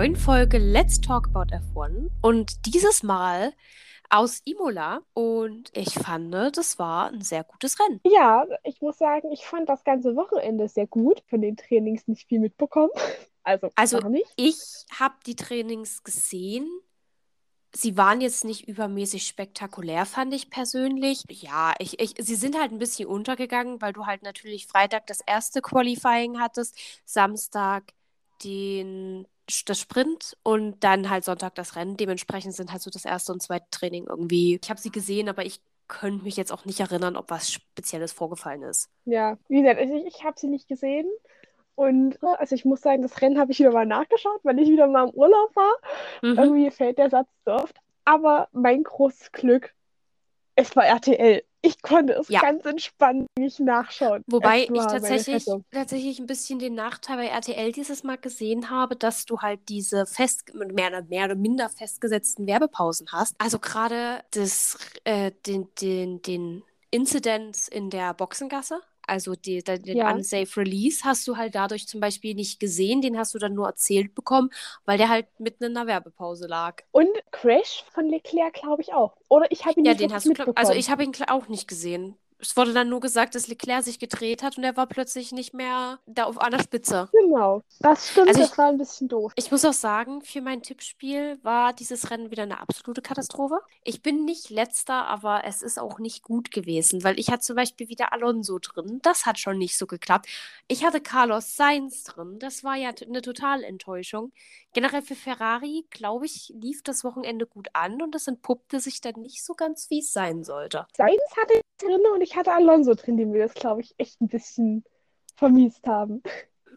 neuen Folge Let's Talk About F1 und dieses Mal aus Imola und ich fand, das war ein sehr gutes Rennen. Ja, ich muss sagen, ich fand das ganze Wochenende sehr gut. Von den Trainings nicht viel mitbekommen. Also, Also ich habe die Trainings gesehen. Sie waren jetzt nicht übermäßig spektakulär, fand ich persönlich. Ja, ich, ich, sie sind halt ein bisschen untergegangen, weil du halt natürlich Freitag das erste Qualifying hattest, Samstag den, das Sprint und dann halt Sonntag das Rennen. Dementsprechend sind halt so das erste und zweite Training irgendwie. Ich habe sie gesehen, aber ich könnte mich jetzt auch nicht erinnern, ob was Spezielles vorgefallen ist. Ja, wie gesagt, also ich, ich habe sie nicht gesehen. Und also ich muss sagen, das Rennen habe ich wieder mal nachgeschaut, weil ich wieder mal im Urlaub war. Mhm. Irgendwie fällt der Satz so oft. Aber mein großes Glück, es war RTL. Ich konnte es Ja. ganz entspannt nicht nachschauen. Wobei ich tatsächlich, tatsächlich ein bisschen den Nachteil bei RTL dieses Mal gesehen habe, dass du halt diese fest, mehr, oder- mehr oder minder festgesetzten Werbepausen hast. Also gerade das, äh, den, den, den Incident in der Boxengasse, also die, den, Ja. Unsafe Release, hast du halt dadurch zum Beispiel nicht gesehen, den hast du dann nur erzählt bekommen, weil der halt mitten in der Werbepause lag. Und Crash von Leclerc, glaube ich auch. Oder ich habe ihn Ja, nicht den hast du, also mitbekommen. ich habe ihn auch nicht gesehen. Es wurde dann nur gesagt, dass Leclerc sich gedreht hat und er war plötzlich nicht mehr da auf einer Spitze. Genau, das stimmt, Also das ich- war ein bisschen doof. Ich muss auch sagen, für mein Tippspiel war dieses Rennen wieder eine absolute Katastrophe. Ich bin nicht letzter, aber es ist auch nicht gut gewesen, weil ich hatte zum Beispiel wieder Alonso drin. Das hat schon nicht so geklappt. Ich hatte Carlos Sainz drin. Das war ja eine totale Enttäuschung. Generell für Ferrari, glaube ich, lief das Wochenende gut an und es entpuppte sich dann nicht so ganz, wie es sein sollte. Sainz hatte ich drin und ich hatte Alonso drin, die mir das, glaube ich, echt ein bisschen vermiest haben.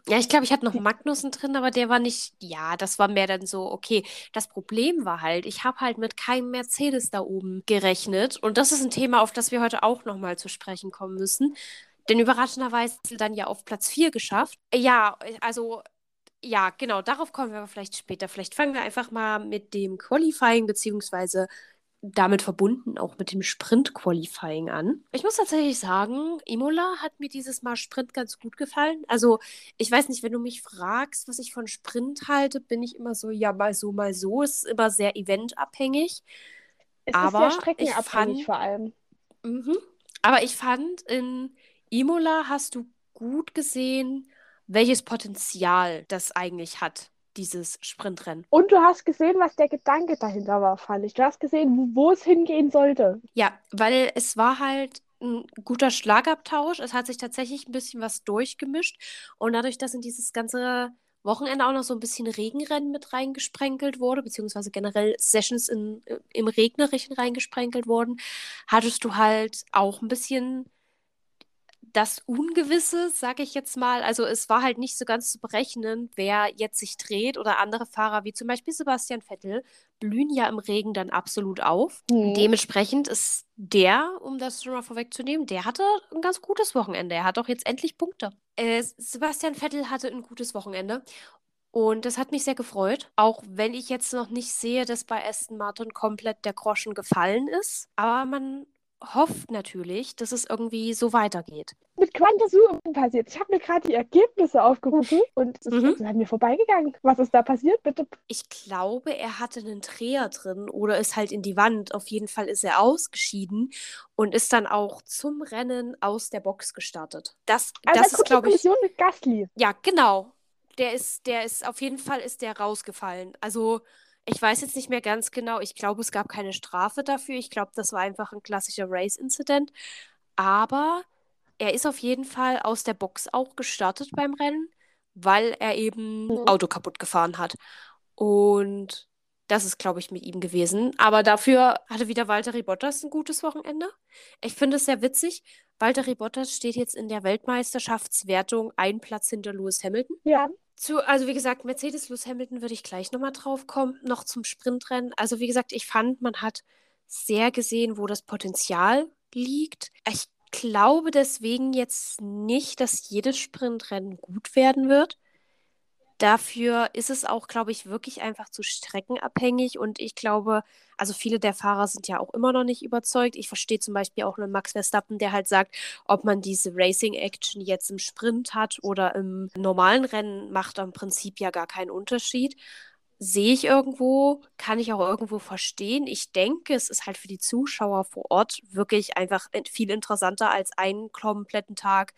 Ja, ich glaube, ich hatte noch Magnussen drin, aber der war nicht, ja, das war mehr dann so, okay. Das Problem war halt, ich habe halt mit keinem Mercedes da oben gerechnet. Und das ist ein Thema, auf das wir heute auch nochmal zu sprechen kommen müssen. Denn überraschenderweise dann ja auf Platz 4 geschafft. Ja, also, ja, genau, darauf kommen wir aber vielleicht später. Vielleicht fangen wir einfach mal mit dem Qualifying beziehungsweise damit verbunden auch mit dem Sprint-Qualifying an. Ich muss tatsächlich sagen, Imola hat mir dieses Mal Sprint ganz gut gefallen. Also, ich weiß nicht, wenn du mich fragst, was ich von Sprint halte, bin ich immer so, ja, mal so, mal so. Es ist immer sehr eventabhängig. Es Aber ist sehr ich streckenabhängig fand- vor allem. Mhm. Aber ich fand, in Imola hast du gut gesehen, welches Potenzial das eigentlich hat, dieses Sprintrennen. Und du hast gesehen, was der Gedanke dahinter war, fand ich. Du hast gesehen, wo, es hingehen sollte. Ja, weil es war halt ein guter Schlagabtausch. Es hat sich tatsächlich ein bisschen was durchgemischt. Und dadurch, dass in dieses ganze Wochenende auch noch so ein bisschen Regenrennen mit reingesprenkelt wurde, beziehungsweise generell Sessions in, im Regnerischen reingesprenkelt wurden, hattest du halt auch ein bisschen das Ungewisse, sag ich jetzt mal. Also es war halt nicht so ganz zu berechnen, wer jetzt sich dreht oder andere Fahrer wie zum Beispiel Sebastian Vettel blühen ja im Regen dann absolut auf. Hm. Dementsprechend ist der, um das schon mal vorwegzunehmen, der hatte ein ganz gutes Wochenende. Er hat auch jetzt endlich Punkte. Äh, Sebastian Vettel hatte ein gutes Wochenende. Und das hat mich sehr gefreut, auch wenn ich jetzt noch nicht sehe, dass bei Aston Martin komplett der Groschen gefallen ist. Aber man hofft natürlich, dass es irgendwie so weitergeht. Mit Quantasur passiert. Ich habe mir gerade die Ergebnisse aufgerufen und es Mhm. ist an mir vorbeigegangen. Was ist da passiert? Bitte. Ich glaube, er hatte einen Dreher drin oder ist halt in die Wand. Auf jeden Fall ist er ausgeschieden und ist dann auch zum Rennen aus der Box gestartet. Das, Also das ist, glaube ich, Kollision mit Gasly. ja, genau. Der ist, der ist, auf jeden Fall ist der rausgefallen. Also, ich weiß jetzt nicht mehr ganz genau. Ich glaube, es gab keine Strafe dafür. Ich glaube, das war einfach ein klassischer Race-Incident. Aber er ist auf jeden Fall aus der Box auch gestartet beim Rennen, weil er eben Mhm. Auto kaputt gefahren hat. Und das ist, glaube ich, mit ihm gewesen. Aber dafür hatte wieder Valtteri Bottas ein gutes Wochenende. Ich finde es sehr witzig. Valtteri Bottas steht jetzt in der Weltmeisterschaftswertung einen Platz hinter Lewis Hamilton. Ja, Zu, also wie gesagt, Mercedes, Lewis Hamilton würde ich gleich nochmal drauf kommen, noch zum Sprintrennen. Also wie gesagt, ich fand, man hat sehr gesehen, wo das Potenzial liegt. Ich glaube deswegen jetzt nicht, dass jedes Sprintrennen gut werden wird. Dafür ist es auch, glaube ich, wirklich einfach zu streckenabhängig. Und ich glaube, also viele der Fahrer sind ja auch immer noch nicht überzeugt. Ich verstehe zum Beispiel auch einen Max Verstappen, der halt sagt, ob man diese Racing-Action jetzt im Sprint hat oder im normalen Rennen, macht im Prinzip ja gar keinen Unterschied sehe ich irgendwo, kann ich auch irgendwo verstehen. Ich denke, es ist halt für die Zuschauer vor Ort wirklich einfach viel interessanter als einen kompletten Tag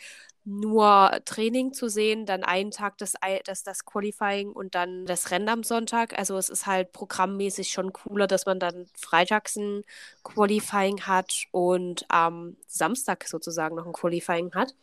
nur Training zu sehen, dann einen Tag das, das, das Qualifying und dann das Rennen am Sonntag. Also es ist halt programmmäßig schon cooler, dass man dann freitags ein Qualifying hat und am Samstag sozusagen noch ein Qualifying hat.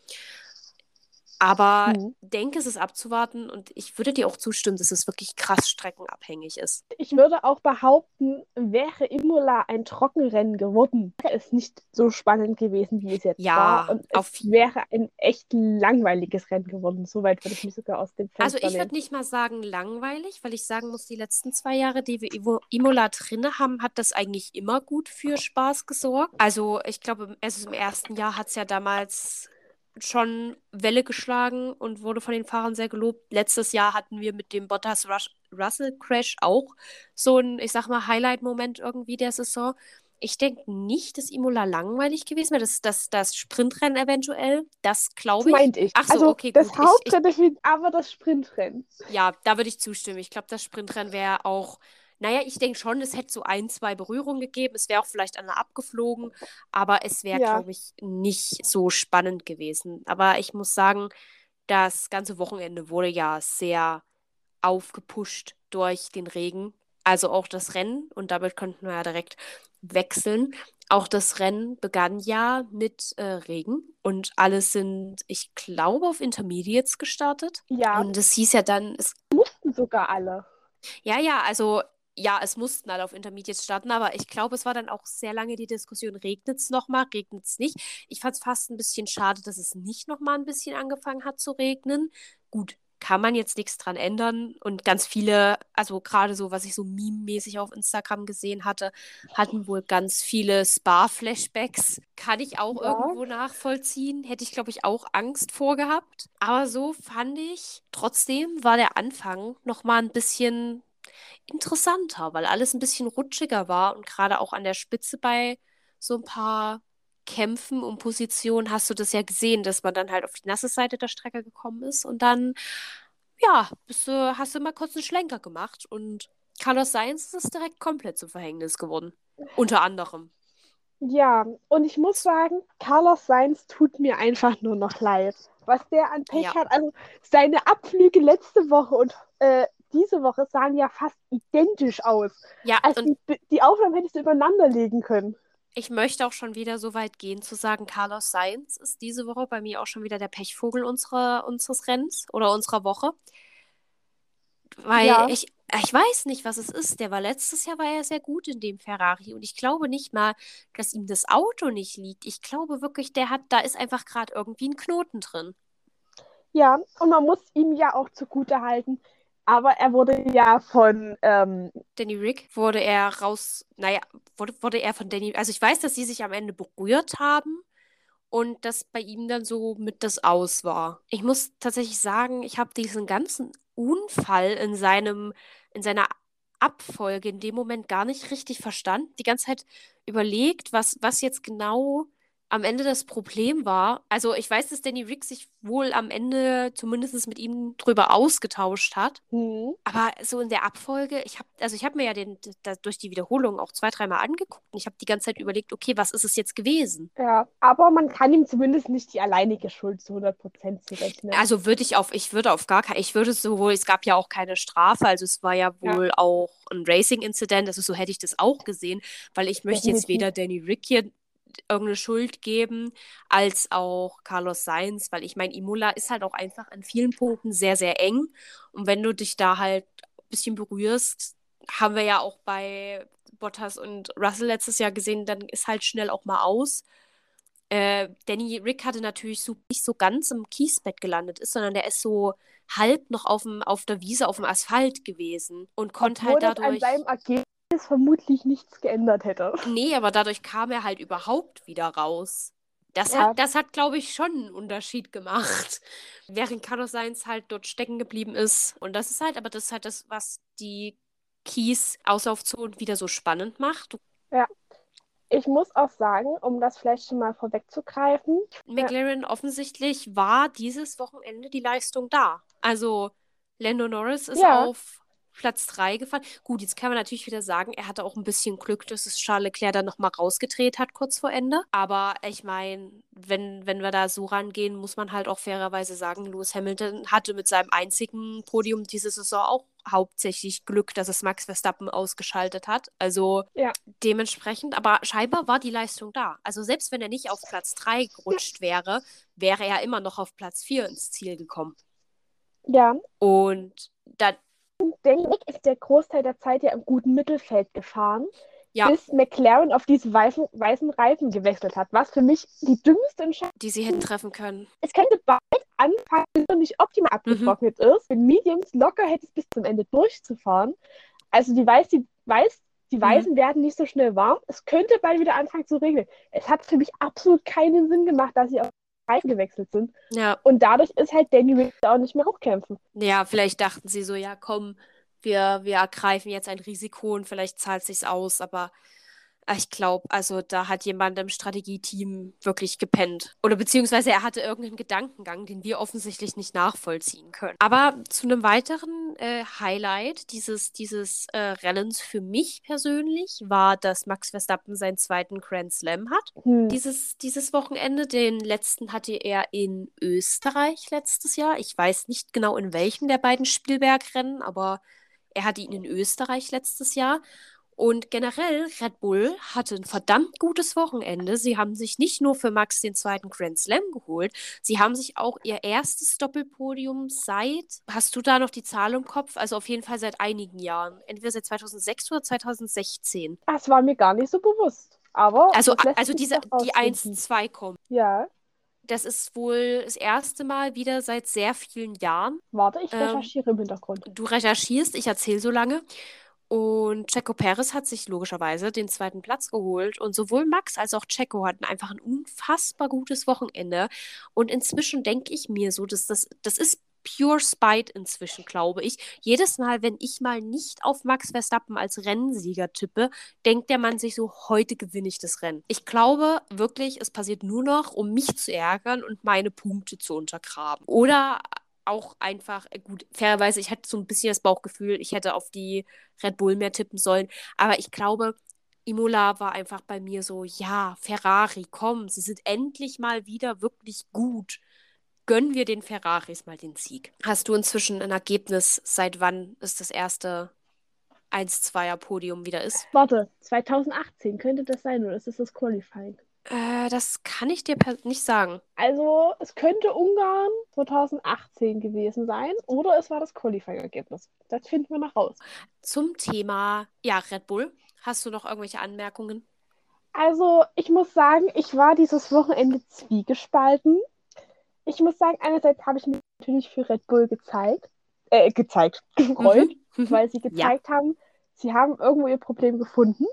Aber mhm. denke, es ist abzuwarten und ich würde dir auch zustimmen, dass es wirklich krass streckenabhängig ist. Ich würde auch behaupten, wäre Imola ein Trockenrennen geworden, wäre es nicht so spannend gewesen, wie es jetzt ja, war. Und es wäre ein echt langweiliges Rennen geworden. Soweit würde ich mich sogar aus dem Fenster Also ich würde nicht mal sagen langweilig, weil ich sagen muss, die letzten zwei Jahre, die wir Imola drin haben, hat das eigentlich immer gut für Spaß gesorgt. Also ich glaube, also im ersten Jahr hat es ja damals schon Welle geschlagen und wurde von den Fahrern sehr gelobt. Letztes Jahr hatten wir mit dem Bottas Russell Crash auch so ein, ich sag mal, Highlight-Moment irgendwie der Saison. Ich denke nicht, dass Imola langweilig gewesen wäre. Das, das, das Sprintrennen eventuell, das glaube ich. Meint ich. Ach so, also okay, das gut. Hauptrennen, ich, ich, aber das Sprintrennen. Ja, da würde ich zustimmen. Ich glaube, das Sprintrennen wäre auch naja, ich denke schon, es hätte so ein, zwei Berührungen gegeben. Es wäre auch vielleicht einer abgeflogen, aber es wäre, ja. glaube ich, nicht so spannend gewesen. Aber ich muss sagen, das ganze Wochenende wurde ja sehr aufgepusht durch den Regen. Also auch das Rennen, und damit könnten wir ja direkt wechseln. Auch das Rennen begann ja mit äh, Regen und alle sind, ich glaube, auf Intermediates gestartet. Ja. Und es hieß ja dann, es mussten sogar alle. Ja, ja, also ja, es mussten alle auf Intermediates starten, aber ich glaube, es war dann auch sehr lange die Diskussion, regnet es nochmal, regnet es nicht. Ich fand es fast ein bisschen schade, dass es nicht nochmal ein bisschen angefangen hat zu regnen. Gut, kann man jetzt nichts dran ändern. Und ganz viele, also gerade so, was ich so meme-mäßig auf Instagram gesehen hatte, hatten wohl ganz viele Spa-Flashbacks. Kann ich auch ja. irgendwo nachvollziehen. Hätte ich, glaube ich, auch Angst vorgehabt. Aber so fand ich, trotzdem war der Anfang nochmal ein bisschen interessanter, weil alles ein bisschen rutschiger war und gerade auch an der Spitze bei so ein paar Kämpfen um Position hast du das ja gesehen, dass man dann halt auf die nasse Seite der Strecke gekommen ist und dann, ja, bist du, hast du mal kurz einen Schlenker gemacht und Carlos Sainz ist direkt komplett zum Verhängnis geworden. Unter anderem. Ja, und ich muss sagen, Carlos Sainz tut mir einfach nur noch leid. Was der an Pech ja. hat, also seine Abflüge letzte Woche und äh, diese Woche sahen ja fast identisch aus. Ja, also die, die Aufnahmen hättest du übereinander legen können. Ich möchte auch schon wieder so weit gehen zu sagen, Carlos Sainz ist diese Woche bei mir auch schon wieder der Pechvogel unserer, unseres Rennens oder unserer Woche. Weil ja. ich, ich weiß nicht, was es ist. Der war letztes Jahr war er sehr gut in dem Ferrari und ich glaube nicht mal, dass ihm das Auto nicht liegt. Ich glaube wirklich, der hat, da ist einfach gerade irgendwie ein Knoten drin. Ja, und man muss ihm ja auch zugute halten, aber er wurde ja von ähm, Danny Rick wurde er raus, naja, wurde, wurde er von Danny, also ich weiß, dass sie sich am Ende berührt haben und dass bei ihm dann so mit das Aus war. Ich muss tatsächlich sagen, ich habe diesen ganzen Unfall in seinem, in seiner Abfolge in dem Moment gar nicht richtig verstanden. Die ganze Zeit überlegt, was, was jetzt genau am Ende das Problem war, also ich weiß, dass Danny Rick sich wohl am Ende zumindest mit ihm drüber ausgetauscht hat. Mhm. Aber so in der Abfolge, ich habe, also ich habe mir ja den, da, durch die Wiederholung auch zwei, dreimal angeguckt und ich habe die ganze Zeit überlegt, okay, was ist es jetzt gewesen? Ja, aber man kann ihm zumindest nicht die alleinige Schuld zu 100 Prozent zurechnen. Also würde ich auf, ich würde auf gar keinen, ich würde sowohl, es gab ja auch keine Strafe, also es war ja wohl ja. auch ein Racing-Incident, also so hätte ich das auch gesehen, weil ich möchte Definitiv. jetzt weder Danny Rick hier irgendeine Schuld geben, als auch Carlos Sainz, weil ich meine, Imola ist halt auch einfach an vielen Punkten sehr, sehr eng. Und wenn du dich da halt ein bisschen berührst, haben wir ja auch bei Bottas und Russell letztes Jahr gesehen, dann ist halt schnell auch mal aus. Äh, Danny Rick hatte natürlich so, nicht so ganz im Kiesbett gelandet ist, sondern der ist so halb noch auf, dem, auf der Wiese, auf dem Asphalt gewesen und konnte Obwohl halt dadurch. an seinem Ergebnis es vermutlich nichts geändert hätte. Nee, aber dadurch kam er halt überhaupt wieder raus. Das Ja. hat, das hat, glaube ich, schon einen Unterschied gemacht. Während Carlos Sainz halt dort stecken geblieben ist. Und das ist halt, aber das ist halt das, was die Keys Auslaufzonen wieder so spannend macht. Ich muss auch sagen, um das vielleicht schon mal vorwegzugreifen, McLaren offensichtlich war dieses Wochenende die Leistung da. Also Lando Norris ist Ja. auf Platz 3 gefahren. Gut, jetzt kann man natürlich wieder sagen, er hatte auch ein bisschen Glück, dass es Charles Leclerc dann nochmal rausgedreht hat, kurz vor Ende. Aber ich meine, wenn, wenn wir da so rangehen, muss man halt auch fairerweise sagen, Lewis Hamilton hatte mit seinem einzigen Podium diese Saison auch hauptsächlich Glück, dass es Max Verstappen ausgeschaltet hat. Also Ja. dementsprechend, aber scheinbar war die Leistung da. Also selbst wenn er nicht auf Platz 3 gerutscht wäre, wäre er immer noch auf Platz 4 ins Ziel gekommen. ja, Und da, denke ich, ist der Großteil der Zeit ja im guten Mittelfeld gefahren, Ja. bis McLaren auf diese weißen, weißen Reifen gewechselt hat, was für mich die dümmste Entscheidung die sie hätten treffen können. Es könnte bald anfangen, wenn es nicht optimal abgetrocknet ist, mit Mediums locker hättest bis zum Ende durchzufahren. Also die Weiß, die Weiß, die Weißen werden nicht so schnell warm. Es könnte bald wieder anfangen zu regnen. Es hat für mich absolut keinen Sinn gemacht, dass sie auf Reifen gewechselt sind. Ja. Und dadurch ist halt Danny Rick auch nicht mehr hochkämpfen. Ja, vielleicht dachten sie so, ja, komm, wir, wir ergreifen jetzt ein Risiko und vielleicht zahlt sich's aus, aber ich glaube, also da hat jemand im Strategieteam wirklich gepennt. Oder beziehungsweise er hatte irgendeinen Gedankengang, den wir offensichtlich nicht nachvollziehen können. Aber zu einem weiteren äh, Highlight dieses, dieses äh, Rennens für mich persönlich war, dass Max Verstappen seinen zweiten Grand Slam hat. Hm. Dieses, dieses Wochenende, den letzten hatte er in Österreich letztes Jahr. Ich weiß nicht genau in welchem der beiden Spielbergrennen, aber er hatte ihn in Österreich letztes Jahr. Und generell, Red Bull hatte ein verdammt gutes Wochenende. Sie haben sich nicht nur für Max den zweiten Grand Slam geholt, sie haben sich auch ihr erstes Doppelpodium seit, hast du da noch die Zahl im Kopf? Also auf jeden Fall seit einigen Jahren. Entweder seit 2006 oder 2016. Das war mir gar nicht so bewusst. Aber Also, also diese, die rausfinden. 1-2 kommen. Ja, Das ist wohl das erste Mal wieder seit sehr vielen Jahren. warte, ich Ähm, recherchiere im Hintergrund. Du recherchierst, ich erzähle so lange. Und Checo Perez hat sich logischerweise den zweiten Platz geholt. Und sowohl Max als auch Checo hatten einfach ein unfassbar gutes Wochenende. Und inzwischen denke ich mir so, dass das, das ist pure Spite inzwischen, glaube ich. Jedes Mal, wenn ich mal nicht auf Max Verstappen als Rennsieger tippe, denkt der Mann sich so, heute gewinne ich das Rennen. Ich glaube wirklich, es passiert nur noch, um mich zu ärgern und meine Punkte zu untergraben. Oder auch einfach, äh, gut, fairerweise, ich hatte so ein bisschen das Bauchgefühl, ich hätte auf die Red Bull mehr tippen sollen. Aber ich glaube, Imola war einfach bei mir so, ja, Ferrari, komm, sie sind endlich mal wieder wirklich gut. Gönnen wir den Ferraris mal den Sieg. Hast du inzwischen ein Ergebnis, seit wann es das erste 1-2er-Podium wieder ist? Warte, 2018 könnte das sein oder ist das das Qualifying? Äh, das kann ich dir nicht sagen. Also, es könnte Ungarn 2018 gewesen sein oder es war das Qualifying-Ergebnis. Das finden wir noch raus. Zum Thema, ja, Red Bull. Hast du noch irgendwelche Anmerkungen? Also, ich muss sagen, ich war dieses Wochenende zwiegespalten. Ich muss sagen, einerseits habe ich mich natürlich für Red Bull gezeigt, äh, gezeigt, gefreut, Mhm. weil sie gezeigt haben, sie haben irgendwo ihr Problem gefunden.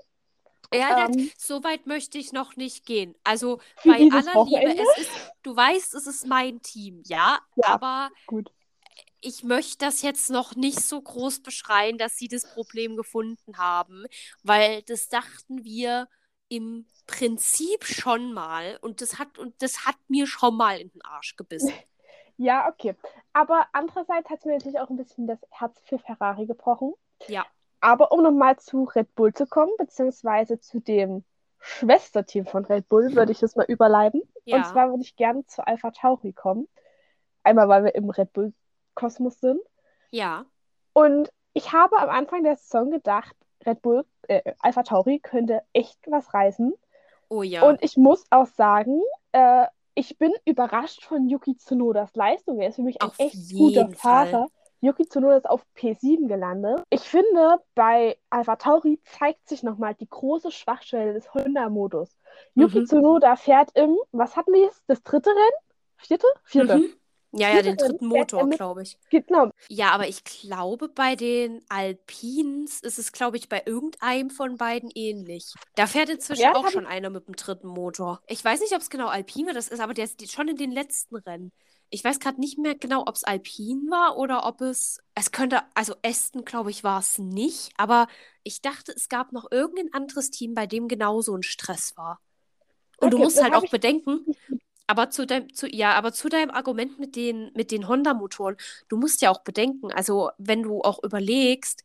Ja, Ähm, das, so weit möchte ich noch nicht gehen. Also bei aller Liebe, Wochenende? es ist, du weißt, es ist mein Team, ja, Ja. aber Gut. ich möchte das jetzt noch nicht so groß beschreien, dass sie das Problem gefunden haben, weil das dachten wir im Prinzip schon mal und das hat und das hat mir schon mal in den Arsch gebissen. Ja, okay. Aber andererseits hat es mir natürlich auch ein bisschen das Herz für Ferrari gebrochen. Ja. Aber um nochmal zu Red Bull zu kommen, beziehungsweise zu dem Schwesterteam von Red Bull, würde ich das mal überleiten. Und Ja. zwar würde ich gerne zu Alpha Tauri kommen. Einmal, weil wir im Red Bull-Kosmos sind. Ja. Und ich habe am Anfang der Saison gedacht, Red Bull, äh, Alpha Tauri könnte echt was reißen. Oh ja. Und ich muss auch sagen, äh, ich bin überrascht von Yuki Tsunodas Leistung. Er ist für mich ein Auf echt guter Fall. Fahrer. Yuki Tsunoda ist auf P7 gelandet. Ich finde, bei Alpha Tauri zeigt sich nochmal die große Schwachstelle des Honda-Modus. Yuki Mhm. Tsunoda fährt im, was hatten wir jetzt? Das dritte Rennen? Vierte? Vierte. Mhm. Ja, ja, den dritten Motor, glaube ich. Genau. Ja, aber ich glaube, bei den Alpins ist es, glaube ich, bei irgendeinem von beiden ähnlich. Da fährt inzwischen ja, auch schon einer mit dem dritten Motor. Ich weiß nicht, ob es genau Alpin war, das ist, aber der ist schon in den letzten Rennen. Ich weiß gerade nicht mehr genau, ob es Alpin war oder ob es. Es könnte, also Aston, glaube ich, war es nicht, aber ich dachte, es gab noch irgendein anderes Team, bei dem genau so ein Stress war. Und okay, du musst halt auch bedenken, aber zu deinem, zu, ja, aber zu deinem Argument mit den, mit den Honda-Motoren, du musst ja auch bedenken, also wenn du auch überlegst,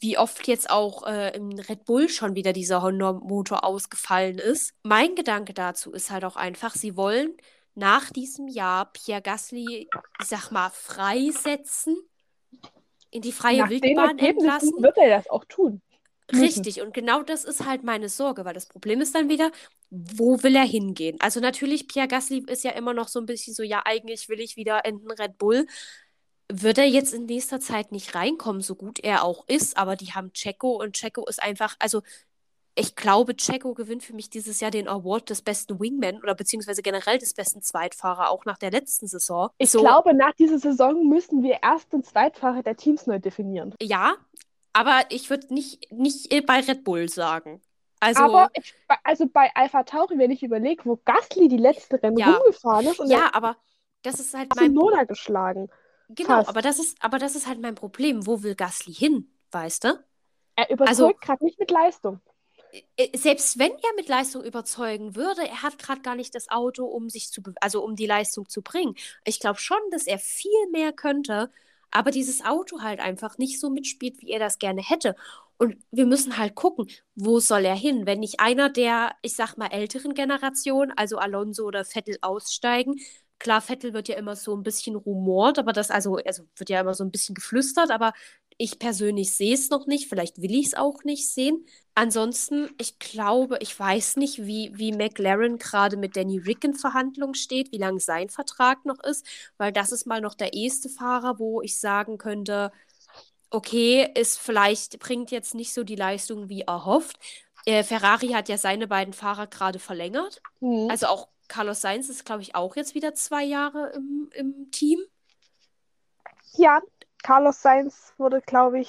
wie oft jetzt auch äh, im Red Bull schon wieder dieser Honda-Motor ausgefallen ist. Mein Gedanke dazu ist halt auch einfach, sie wollen nach diesem Jahr Pierre Gasly, ich sag mal, freisetzen, in die freie nach Wildbahn entlassen. Wird er das auch tun? Richtig, und genau das ist halt meine Sorge, weil das Problem ist dann wieder, wo will er hingehen? Also natürlich, Pierre Gasly ist ja immer noch so ein bisschen so, ja, eigentlich will ich wieder in den Red Bull. Wird er jetzt in nächster Zeit nicht reinkommen, so gut er auch ist, aber die haben Checo und Checo ist einfach, also ich glaube, Checo gewinnt für mich dieses Jahr den Award des besten Wingman oder beziehungsweise generell des besten Zweitfahrer, auch nach der letzten Saison. Ich so, glaube, nach dieser Saison müssen wir erst den Zweitfahrer der Teams neu definieren. Ja, aber ich würde nicht, nicht bei Red Bull sagen. Also, aber ich, also bei Alpha Tauri, wenn ich überlege, wo Gasly die letzte Rennen ja, rumgefahren ist. Und ja, aber das ist halt mein Nola geschlagen. Genau, aber das, ist, aber das ist halt mein Problem. Wo will Gasly hin, weißt du? Er überzeugt also, gerade nicht mit Leistung. Äh, selbst wenn er mit Leistung überzeugen würde, er hat gerade gar nicht das Auto, um sich zu, also um die Leistung zu bringen. Ich glaube schon, dass er viel mehr könnte, aber dieses Auto halt einfach nicht so mitspielt, wie er das gerne hätte. Und wir müssen halt gucken, wo soll er hin? Wenn nicht einer der, ich sag mal, älteren Generation, also Alonso oder Vettel, aussteigen. Klar, Vettel wird ja immer so ein bisschen rumort, aber das, also, also wird ja immer so ein bisschen geflüstert, aber ich persönlich sehe es noch nicht. Vielleicht will ich es auch nicht sehen. Ansonsten, ich glaube, ich weiß nicht, wie, wie McLaren gerade mit Danny Rick in Verhandlungen steht, wie lange sein Vertrag noch ist, weil das ist mal noch der erste Fahrer, wo ich sagen könnte, okay, ist vielleicht, bringt jetzt nicht so die Leistung wie erhofft. Äh, Ferrari hat ja seine beiden Fahrer gerade verlängert. Mhm. Also auch Carlos Sainz ist, glaube ich, auch jetzt wieder zwei Jahre im, im Team. Ja, Carlos Sainz wurde, glaube ich,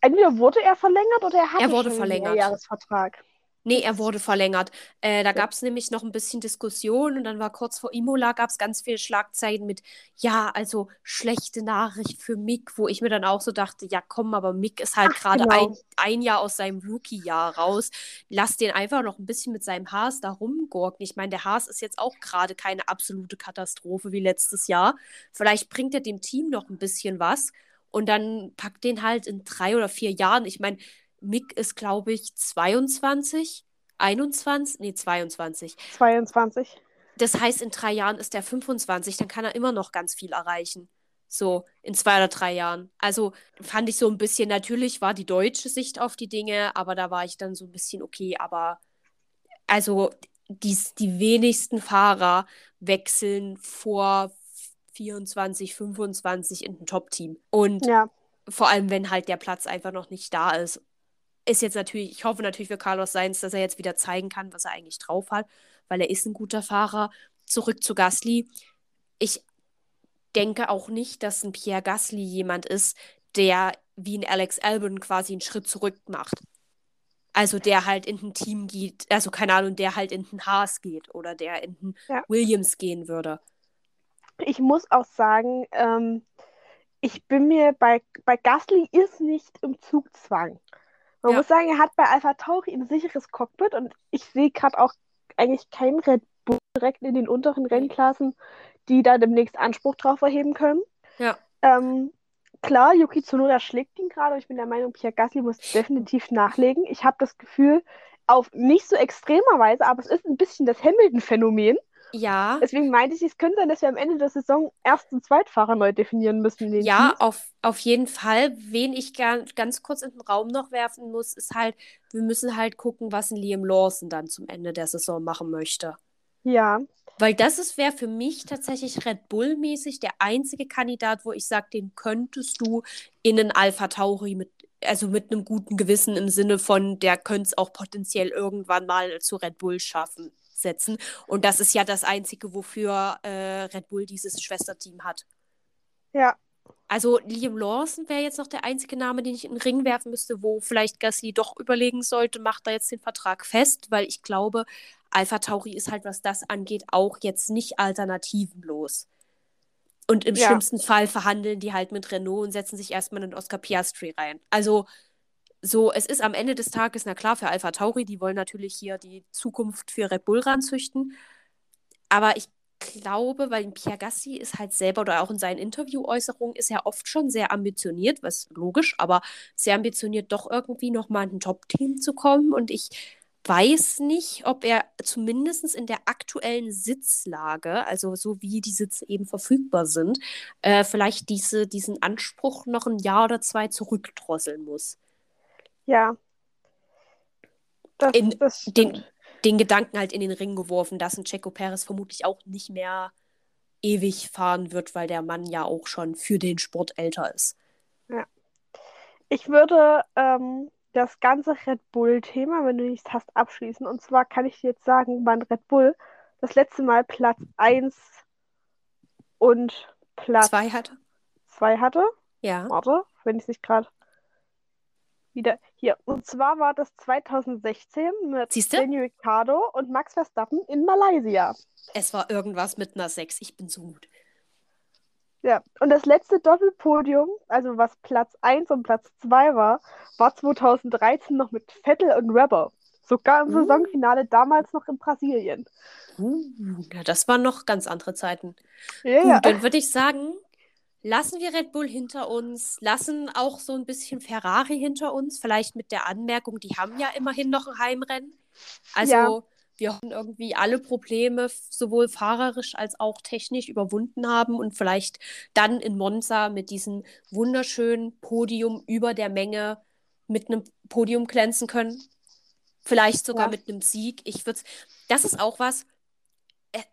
entweder wurde er verlängert oder er hatte er wurde verlängert. einen Jahresvertrag. Nee, er wurde verlängert. Äh, da gab es nämlich noch ein bisschen Diskussion und dann war kurz vor Imola, gab es ganz viele Schlagzeilen mit, ja, also schlechte Nachricht für Mick, wo ich mir dann auch so dachte, ja komm, aber Mick ist halt gerade genau. ein, ein Jahr aus seinem Rookie-Jahr raus. Lass den einfach noch ein bisschen mit seinem Haas da rumgurken. Ich meine, der Haas ist jetzt auch gerade keine absolute Katastrophe wie letztes Jahr. Vielleicht bringt er dem Team noch ein bisschen was und dann packt den halt in drei oder vier Jahren. Ich meine, Mick ist, glaube ich, 22, 21, nee, 22. 22. Das heißt, in drei Jahren ist er 25, dann kann er immer noch ganz viel erreichen. So, in zwei oder drei Jahren. Also fand ich so ein bisschen, natürlich war die deutsche Sicht auf die Dinge, aber da war ich dann so ein bisschen okay, aber also die, die wenigsten Fahrer wechseln vor 24, 25 in ein Top-Team. Und ja. vor allem, wenn halt der Platz einfach noch nicht da ist ist jetzt natürlich, ich hoffe natürlich für Carlos Sainz, dass er jetzt wieder zeigen kann, was er eigentlich drauf hat, weil er ist ein guter Fahrer. Zurück zu Gasly. Ich denke auch nicht, dass ein Pierre Gasly jemand ist, der wie ein Alex Albon quasi einen Schritt zurück macht. Also der halt in ein Team geht, also keine Ahnung, der halt in ein Haas geht oder der in ein ja. Williams gehen würde. Ich muss auch sagen, ähm, ich bin mir bei, bei Gasly ist nicht im Zugzwang. Man ja. muss sagen, er hat bei Alpha Tauri ein sicheres Cockpit und ich sehe gerade auch eigentlich keinen Red Bull direkt in den unteren Rennklassen, die da demnächst Anspruch drauf erheben können. Ja. Ähm, klar, Yuki Tsunoda schlägt ihn gerade, ich bin der Meinung, Pierre Gasly muss definitiv nachlegen. Ich habe das Gefühl, auf nicht so extremer Weise, aber es ist ein bisschen das Hamilton-Phänomen. Ja. Deswegen meinte ich, es könnte sein, dass wir am Ende der Saison Erst- und Zweitfahrer neu definieren müssen. ja, auf, auf jeden Fall. Wen ich gern, ganz kurz in den Raum noch werfen muss, ist halt, wir müssen halt gucken, was ein Liam Lawson dann zum Ende der Saison machen möchte. Ja. Weil das wäre für mich tatsächlich Red Bull-mäßig der einzige Kandidat, wo ich sage, den könntest du in einen Alpha Tauri mit, also mit einem guten Gewissen im Sinne von, der könnte es auch potenziell irgendwann mal zu Red Bull schaffen setzen. Und das ist ja das Einzige, wofür äh, Red Bull dieses Schwesterteam hat. Ja. Also Liam Lawson wäre jetzt noch der einzige Name, den ich in den Ring werfen müsste, wo vielleicht Gasly doch überlegen sollte, macht er jetzt den Vertrag fest, weil ich glaube, Alpha Tauri ist halt, was das angeht, auch jetzt nicht alternativenlos. Und im ja. schlimmsten Fall verhandeln die halt mit Renault und setzen sich erstmal in Oscar Piastri rein. Also so, es ist am Ende des Tages, na klar, für Alpha Tauri, die wollen natürlich hier die Zukunft für Red Bull ranzüchten. Aber ich glaube, weil Pierre Gassi ist halt selber oder auch in seinen Interviewäußerungen ist er oft schon sehr ambitioniert, was logisch, aber sehr ambitioniert, doch irgendwie nochmal in ein Top-Team zu kommen. Und ich weiß nicht, ob er zumindest in der aktuellen Sitzlage, also so wie die Sitze eben verfügbar sind, äh, vielleicht diese, diesen Anspruch noch ein Jahr oder zwei zurückdrosseln muss. Ja. Das, in, das den, den Gedanken halt in den Ring geworfen, dass ein Checo Perez vermutlich auch nicht mehr ewig fahren wird, weil der Mann ja auch schon für den Sport älter ist. Ja. Ich würde ähm, das ganze Red Bull-Thema, wenn du nichts hast, abschließen. Und zwar kann ich dir jetzt sagen, wann Red Bull das letzte Mal Platz 1 und Platz 2 hatte. 2 hatte. Ja. Warte, wenn ich es nicht gerade wieder hier. Und zwar war das 2016 mit Siehste? Daniel Ricciardo und Max Verstappen in Malaysia. Es war irgendwas mit einer 6. Ich bin so gut. Ja, und das letzte Doppelpodium, also was Platz 1 und Platz 2 war, war 2013 noch mit Vettel und Webber. Sogar im uh. Saisonfinale damals noch in Brasilien. Uh, ja, das waren noch ganz andere Zeiten. Ja, Gut, dann würde ich sagen, lassen wir Red Bull hinter uns, lassen auch so ein bisschen Ferrari hinter uns, vielleicht mit der Anmerkung, die haben ja immerhin noch ein Heimrennen. Also ja. wir hoffen irgendwie alle Probleme sowohl fahrerisch als auch technisch überwunden haben und vielleicht dann in Monza mit diesem wunderschönen Podium über der Menge mit einem Podium glänzen können. Vielleicht sogar ja. mit einem Sieg. Ich würde das ist auch was,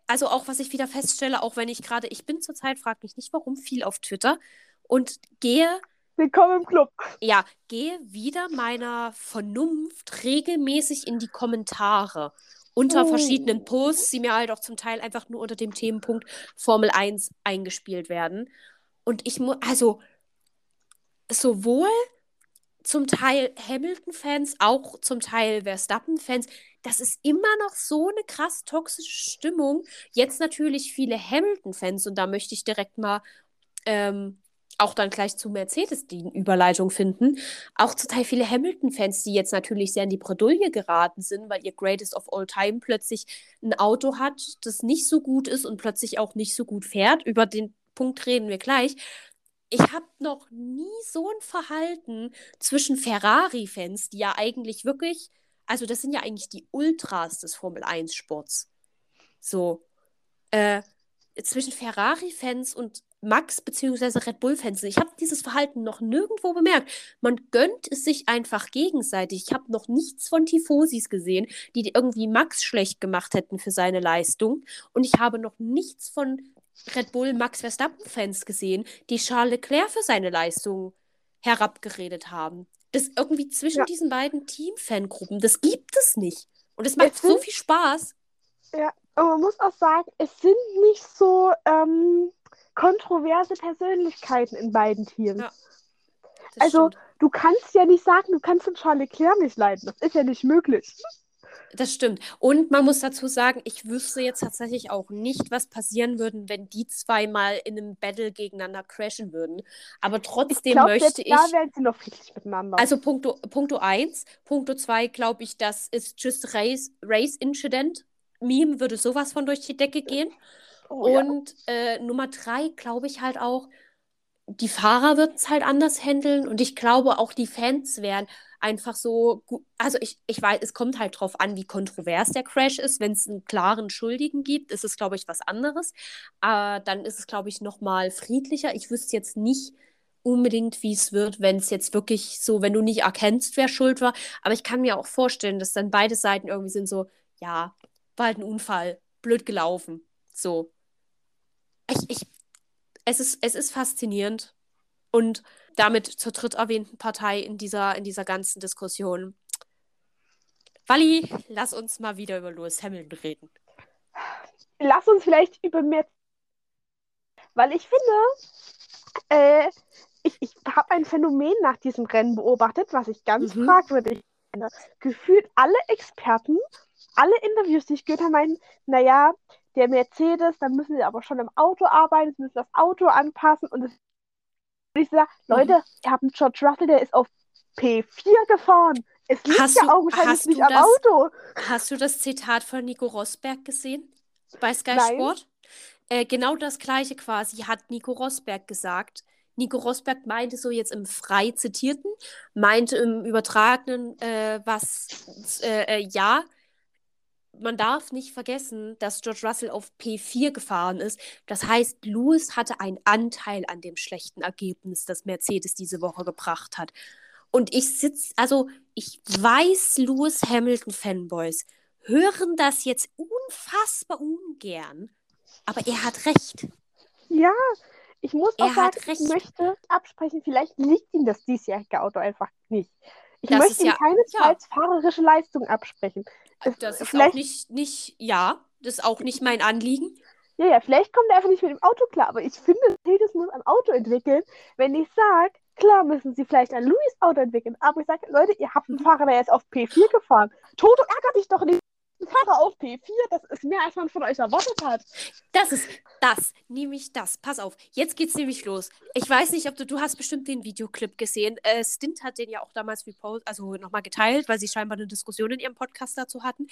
also auch was ich wieder feststelle, auch wenn ich gerade, ich bin zurzeit, frage mich nicht warum, viel auf Twitter und gehe. Willkommen im Club. Ja, gehe wieder meiner Vernunft regelmäßig in die Kommentare unter oh. verschiedenen Posts, die mir halt auch zum Teil einfach nur unter dem Themenpunkt Formel 1 eingespielt werden. Und ich muss, also sowohl zum Teil Hamilton-Fans, auch zum Teil Verstappen-Fans. Das ist immer noch so eine krass toxische Stimmung. Jetzt natürlich viele Hamilton-Fans und da möchte ich direkt mal ähm, auch dann gleich zu Mercedes die Überleitung finden. Auch zum Teil viele Hamilton-Fans, die jetzt natürlich sehr in die Bredouille geraten sind, weil ihr Greatest of All Time plötzlich ein Auto hat, das nicht so gut ist und plötzlich auch nicht so gut fährt. Über den Punkt reden wir gleich ich habe noch nie so ein Verhalten zwischen Ferrari-Fans, die ja eigentlich wirklich, also das sind ja eigentlich die Ultras des Formel 1-Sports. So, äh, zwischen Ferrari-Fans und Max bzw. Red Bull-Fans. Ich habe dieses Verhalten noch nirgendwo bemerkt. Man gönnt es sich einfach gegenseitig. Ich habe noch nichts von Tifosis gesehen, die irgendwie Max schlecht gemacht hätten für seine Leistung. Und ich habe noch nichts von Red Bull Max Verstappen-Fans gesehen, die Charles Leclerc für seine Leistung herabgeredet haben. Das irgendwie zwischen ja. diesen beiden Team-Fangruppen, das gibt es nicht. Und es macht es so viel Spaß. Ja, aber man muss auch sagen, es sind nicht so ähm, kontroverse Persönlichkeiten in beiden Teams. Ja, also, stimmt. du kannst ja nicht sagen, du kannst den Charles Leclerc nicht leiden. Das ist ja nicht möglich. Das stimmt. Und man muss dazu sagen, ich wüsste jetzt tatsächlich auch nicht, was passieren würde, wenn die zwei mal in einem Battle gegeneinander crashen würden. Aber trotzdem ich glaub, möchte ich. Da wären sie noch friedlich miteinander. Also Punkto, Punkto 1. Punkto 2 glaube ich, das ist just Race, Race Incident. Meme würde sowas von durch die Decke gehen. Oh, Und ja. äh, Nummer 3 glaube ich halt auch, die Fahrer würden es halt anders handeln und ich glaube auch die Fans wären einfach so, also ich, ich weiß, es kommt halt drauf an, wie kontrovers der Crash ist. Wenn es einen klaren Schuldigen gibt, ist es, glaube ich, was anderes. Äh, dann ist es, glaube ich, nochmal friedlicher. Ich wüsste jetzt nicht unbedingt, wie es wird, wenn es jetzt wirklich so, wenn du nicht erkennst, wer schuld war. Aber ich kann mir auch vorstellen, dass dann beide Seiten irgendwie sind so, ja, war halt ein Unfall, blöd gelaufen. So. Ich, ich, es ist, es ist faszinierend. Und damit zur dritt erwähnten Partei in dieser, in dieser ganzen Diskussion. Wally, lass uns mal wieder über Lewis Hamilton reden. Lass uns vielleicht über mehr. Weil ich finde, äh, ich, ich habe ein Phänomen nach diesem Rennen beobachtet, was ich ganz mhm. fragwürdig finde. Gefühlt alle Experten, alle Interviews, die ich gehört habe, meinen, naja, der Mercedes, da müssen sie aber schon im Auto arbeiten, sie müssen das Auto anpassen und, und ich sage, mhm. Leute, ihr habt einen George Russell, der ist auf P4 gefahren. Es liegt hast ja augenscheinlich nicht am das, Auto. Hast du das Zitat von Nico Rosberg gesehen? Bei Sky Nein. Sport? Äh, genau das gleiche quasi hat Nico Rosberg gesagt. Nico Rosberg meinte so jetzt im frei zitierten, meinte im übertragenen, äh, was, äh, äh, ja, man darf nicht vergessen, dass George Russell auf P4 gefahren ist. Das heißt, Lewis hatte einen Anteil an dem schlechten Ergebnis, das Mercedes diese Woche gebracht hat. Und ich sitze, also ich weiß, Lewis Hamilton Fanboys hören das jetzt unfassbar ungern, aber er hat recht. Ja, ich muss er auch sagen, ich möchte absprechen, vielleicht liegt ihm das diesjährige Auto einfach nicht. Ich das möchte ihm ja, keinesfalls ja. fahrerische Leistung absprechen. Das, das ist vielleicht, auch nicht, nicht, ja, das ist auch nicht mein Anliegen. Ja, ja, vielleicht kommt er einfach nicht mit dem Auto klar, aber ich finde, Mercedes muss ein Auto entwickeln, wenn ich sage, Klar müssen sie vielleicht ein Louis Auto entwickeln, aber ich sage, Leute, ihr habt einen Fahrer, der ist auf P4 gefahren. Toto ärgert dich doch nicht. Fahrer auf P4, das ist mehr, als man von euch erwartet hat. Das ist das, nämlich das. Pass auf, jetzt geht's nämlich los. Ich weiß nicht, ob du, du hast bestimmt den Videoclip gesehen. Äh, Stint hat den ja auch damals repost, also nochmal geteilt, weil sie scheinbar eine Diskussion in ihrem Podcast dazu hatten.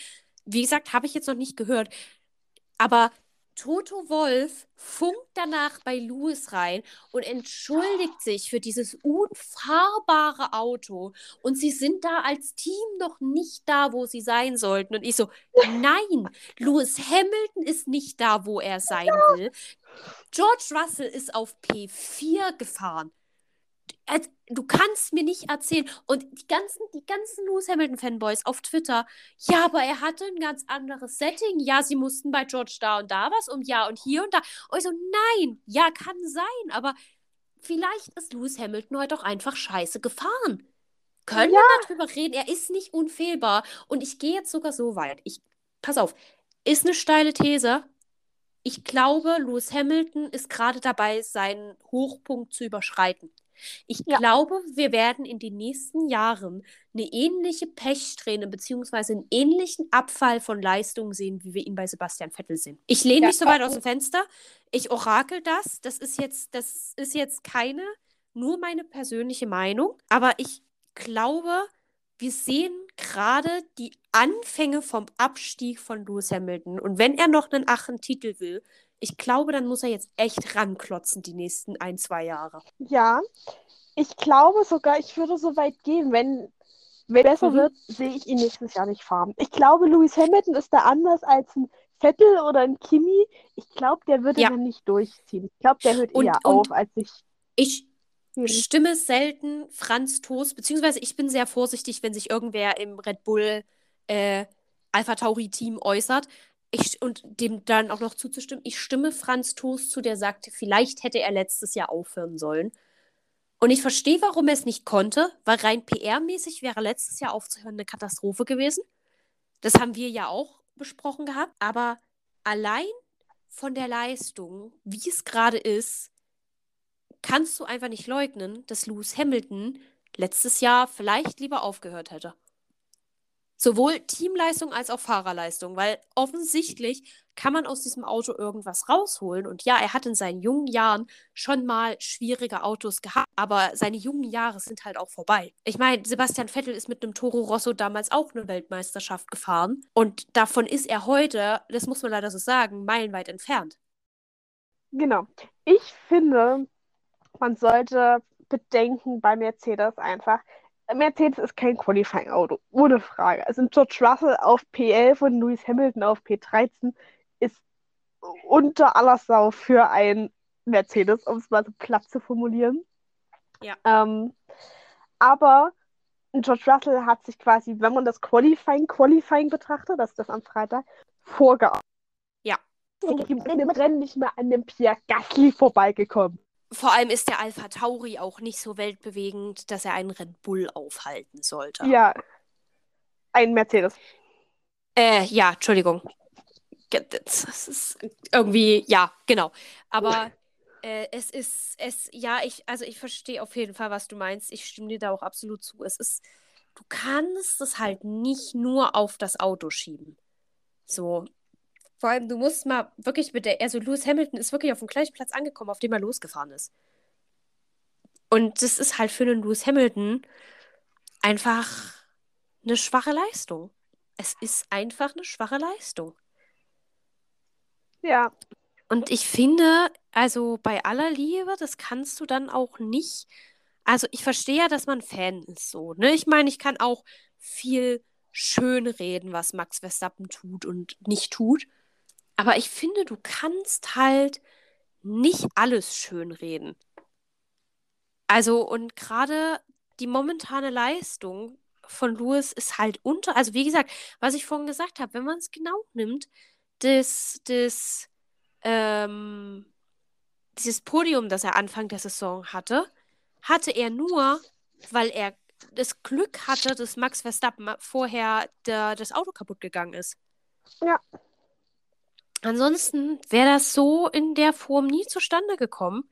Wie gesagt, habe ich jetzt noch nicht gehört. Aber Toto Wolf funkt danach bei Louis rein und entschuldigt sich für dieses unfahrbare Auto. Und sie sind da als Team noch nicht da, wo sie sein sollten. Und ich so, nein, Louis Hamilton ist nicht da, wo er sein will. George Russell ist auf P4 gefahren du kannst mir nicht erzählen. Und die ganzen, die ganzen Lewis Hamilton-Fanboys auf Twitter, ja, aber er hatte ein ganz anderes Setting. Ja, sie mussten bei George da und da was und ja und hier und da. Und ich so, nein, ja, kann sein, aber vielleicht ist Lewis Hamilton heute auch einfach scheiße gefahren. Können ja. wir darüber reden? Er ist nicht unfehlbar. Und ich gehe jetzt sogar so weit. Ich, pass auf, ist eine steile These. Ich glaube, Lewis Hamilton ist gerade dabei, seinen Hochpunkt zu überschreiten. Ich ja. glaube, wir werden in den nächsten Jahren eine ähnliche Pechsträhne bzw. einen ähnlichen Abfall von Leistungen sehen, wie wir ihn bei Sebastian Vettel sehen. Ich lehne ja. nicht so weit aus dem Fenster. Ich orakel das. Das ist jetzt, das ist jetzt keine, nur meine persönliche Meinung. Aber ich glaube, wir sehen gerade die Anfänge vom Abstieg von Lewis Hamilton. Und wenn er noch einen achten Titel will, ich glaube, dann muss er jetzt echt ranklotzen die nächsten ein, zwei Jahre. Ja, ich glaube sogar, ich würde so weit gehen, wenn, wenn besser mhm. wird, sehe ich ihn nächstes Jahr nicht fahren. Ich glaube, Lewis Hamilton ist da anders als ein Vettel oder ein Kimi. Ich glaube, der würde ja. dann nicht durchziehen. Ich glaube, der hört und, eher und auf, als ich. Ich hm. stimme selten Franz Toast, beziehungsweise ich bin sehr vorsichtig, wenn sich irgendwer im Red Bull äh, Alpha Tauri Team äußert ich, und dem dann auch noch zuzustimmen, ich stimme Franz Toast zu, der sagte, vielleicht hätte er letztes Jahr aufhören sollen. Und ich verstehe, warum er es nicht konnte, weil rein PR-mäßig wäre letztes Jahr aufzuhören eine Katastrophe gewesen. Das haben wir ja auch besprochen gehabt. Aber allein von der Leistung, wie es gerade ist, kannst du einfach nicht leugnen, dass Lewis Hamilton letztes Jahr vielleicht lieber aufgehört hätte. Sowohl Teamleistung als auch Fahrerleistung, weil offensichtlich kann man aus diesem Auto irgendwas rausholen. Und ja, er hat in seinen jungen Jahren schon mal schwierige Autos gehabt, aber seine jungen Jahre sind halt auch vorbei. Ich meine, Sebastian Vettel ist mit einem Toro Rosso damals auch eine Weltmeisterschaft gefahren und davon ist er heute, das muss man leider so sagen, meilenweit entfernt. Genau. Ich finde, man sollte bedenken bei Mercedes einfach, Mercedes ist kein Qualifying-Auto, ohne Frage. Also ein George Russell auf P11 und Lewis Hamilton auf P13 ist unter aller Sau für ein Mercedes, um es mal so platt zu formulieren. Ja. Ähm, aber George Russell hat sich quasi, wenn man das Qualifying, Qualifying betrachtet, das ist das am Freitag, vorgearbeitet. Ja. Im Rennen nicht mehr an dem Pierre Gasly vorbeigekommen. Vor allem ist der Alpha Tauri auch nicht so weltbewegend, dass er einen Red Bull aufhalten sollte. Ja. ein Mercedes. Äh, ja, Entschuldigung. Das ist irgendwie, ja, genau. Aber äh, es ist, es, ja, ich, also ich verstehe auf jeden Fall, was du meinst. Ich stimme dir da auch absolut zu. Es ist, du kannst es halt nicht nur auf das Auto schieben. So. Vor allem, du musst mal wirklich mit der, also Lewis Hamilton ist wirklich auf dem gleichen Platz angekommen, auf dem er losgefahren ist. Und das ist halt für einen Lewis Hamilton einfach eine schwache Leistung. Es ist einfach eine schwache Leistung. Ja. Und ich finde, also bei aller Liebe, das kannst du dann auch nicht. Also ich verstehe ja, dass man Fan ist so, ne? Ich meine, ich kann auch viel schön reden, was Max Verstappen tut und nicht tut. Aber ich finde, du kannst halt nicht alles schön reden. Also, und gerade die momentane Leistung von Lewis ist halt unter, also wie gesagt, was ich vorhin gesagt habe, wenn man es genau nimmt, das, das, ähm, dieses Podium, das er Anfang der Saison hatte, hatte er nur, weil er das Glück hatte, dass Max Verstappen vorher der, das Auto kaputt gegangen ist. Ja. Ansonsten wäre das so in der Form nie zustande gekommen.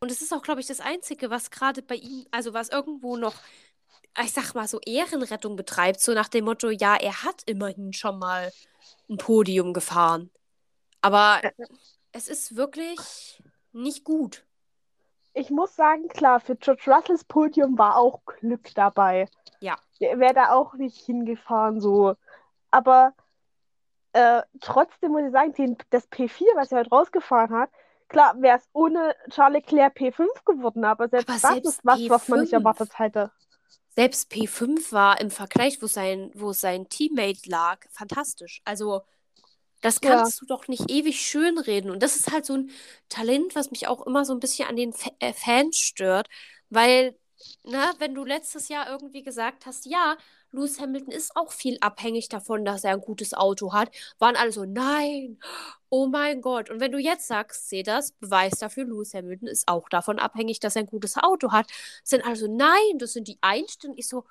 Und es ist auch, glaube ich, das Einzige, was gerade bei ihm, also was irgendwo noch ich sag mal, so Ehrenrettung betreibt, so nach dem Motto, ja, er hat immerhin schon mal ein Podium gefahren. Aber es ist wirklich nicht gut. Ich muss sagen, klar, für George Russells Podium war auch Glück dabei. Ja. Der wäre da auch nicht hingefahren, so. Aber äh, trotzdem muss ich sagen, den, das P4, was er heute rausgefahren hat, klar, wäre es ohne Charles Leclerc P5 geworden, aber selbst aber das selbst ist was, P5. was man nicht erwartet hätte selbst P5 war im Vergleich, wo sein, wo sein Teammate lag, fantastisch. Also, das kannst ja. du doch nicht ewig schönreden. Und das ist halt so ein Talent, was mich auch immer so ein bisschen an den F äh, Fans stört, weil, na, wenn du letztes Jahr irgendwie gesagt hast, ja, Lewis Hamilton ist auch viel abhängig davon, dass er ein gutes Auto hat, waren alle so, nein, oh mein Gott. Und wenn du jetzt sagst, seh das, Beweis dafür, Lewis Hamilton ist auch davon abhängig, dass er ein gutes Auto hat, sind also, nein, das sind die Einstellungen. Ich so,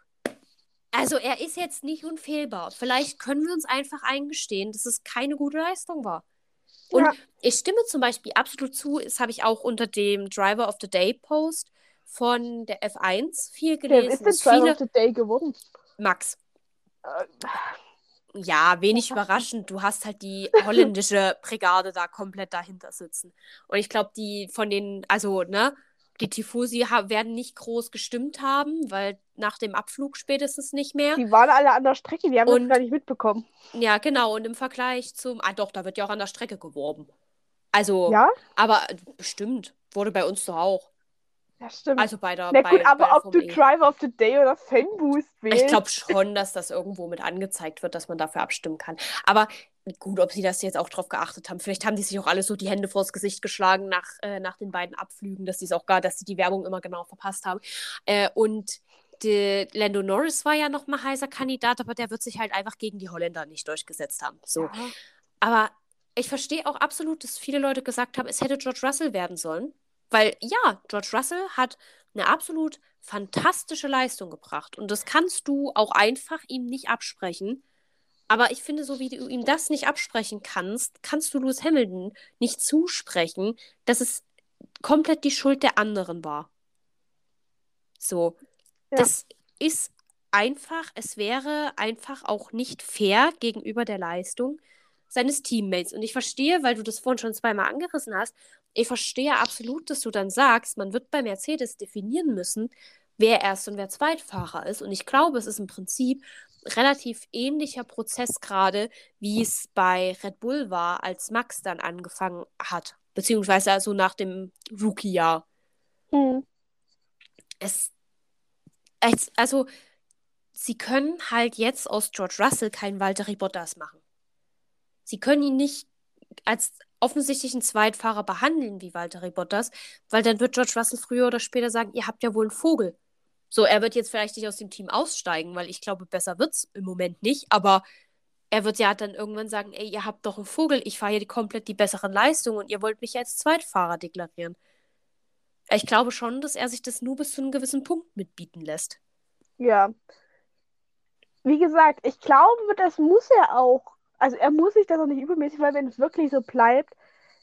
also er ist jetzt nicht unfehlbar. Vielleicht können wir uns einfach eingestehen, dass es keine gute Leistung war. Und ja. ich stimme zum Beispiel absolut zu, das habe ich auch unter dem Driver of the Day Post von der F1 viel gelesen. Wer ist denn Driver viele... of the Day geworden? Max. Ja, wenig überraschend. Du hast halt die holländische Brigade da komplett dahinter sitzen. Und ich glaube, die von den, also, ne, die Tifosi werden nicht groß gestimmt haben, weil nach dem Abflug spätestens nicht mehr. Die waren alle an der Strecke, die haben und, das gar nicht mitbekommen. Ja, genau. Und im Vergleich zum. Ah, doch, da wird ja auch an der Strecke geworben. Also. Ja? Aber bestimmt. Wurde bei uns doch auch. Ja, stimmt. Also bei der. Na gut, bei, aber bei ob du e. Driver of the Day oder Fanboost wählst. Ich glaube schon, dass das irgendwo mit angezeigt wird, dass man dafür abstimmen kann. Aber gut, ob sie das jetzt auch drauf geachtet haben. Vielleicht haben die sich auch alle so die Hände vors Gesicht geschlagen nach, äh, nach den beiden Abflügen, dass sie es auch gar, dass sie die Werbung immer genau verpasst haben. Äh, und die, Lando Norris war ja noch mal heißer Kandidat, aber der wird sich halt einfach gegen die Holländer nicht durchgesetzt haben. So. Ja. Aber ich verstehe auch absolut, dass viele Leute gesagt haben, es hätte George Russell werden sollen. Weil ja, George Russell hat eine absolut fantastische Leistung gebracht. Und das kannst du auch einfach ihm nicht absprechen. Aber ich finde, so wie du ihm das nicht absprechen kannst, kannst du Lewis Hamilton nicht zusprechen, dass es komplett die Schuld der anderen war. So. Ja. Das ist einfach, es wäre einfach auch nicht fair gegenüber der Leistung seines Teammates. Und ich verstehe, weil du das vorhin schon zweimal angerissen hast, ich verstehe absolut, dass du dann sagst, man wird bei Mercedes definieren müssen, wer Erst- und wer Zweitfahrer ist. Und ich glaube, es ist im Prinzip relativ ähnlicher Prozess gerade, wie es bei Red Bull war, als Max dann angefangen hat. Beziehungsweise also nach dem Rookie-Jahr. Hm. Es, also, sie können halt jetzt aus George Russell keinen Walter Bottas machen. Sie können ihn nicht als offensichtlichen Zweitfahrer behandeln wie Valtteri Bottas, weil dann wird George Russell früher oder später sagen, ihr habt ja wohl einen Vogel. So, er wird jetzt vielleicht nicht aus dem Team aussteigen, weil ich glaube, besser wird es im Moment nicht, aber er wird ja dann irgendwann sagen, ey, ihr habt doch einen Vogel, ich fahre hier komplett die besseren Leistungen und ihr wollt mich als Zweitfahrer deklarieren. Ich glaube schon, dass er sich das nur bis zu einem gewissen Punkt mitbieten lässt. Ja. wie gesagt, ich glaube, das muss er auch. Also er muss sich das auch nicht übermäßig, weil wenn es wirklich so bleibt,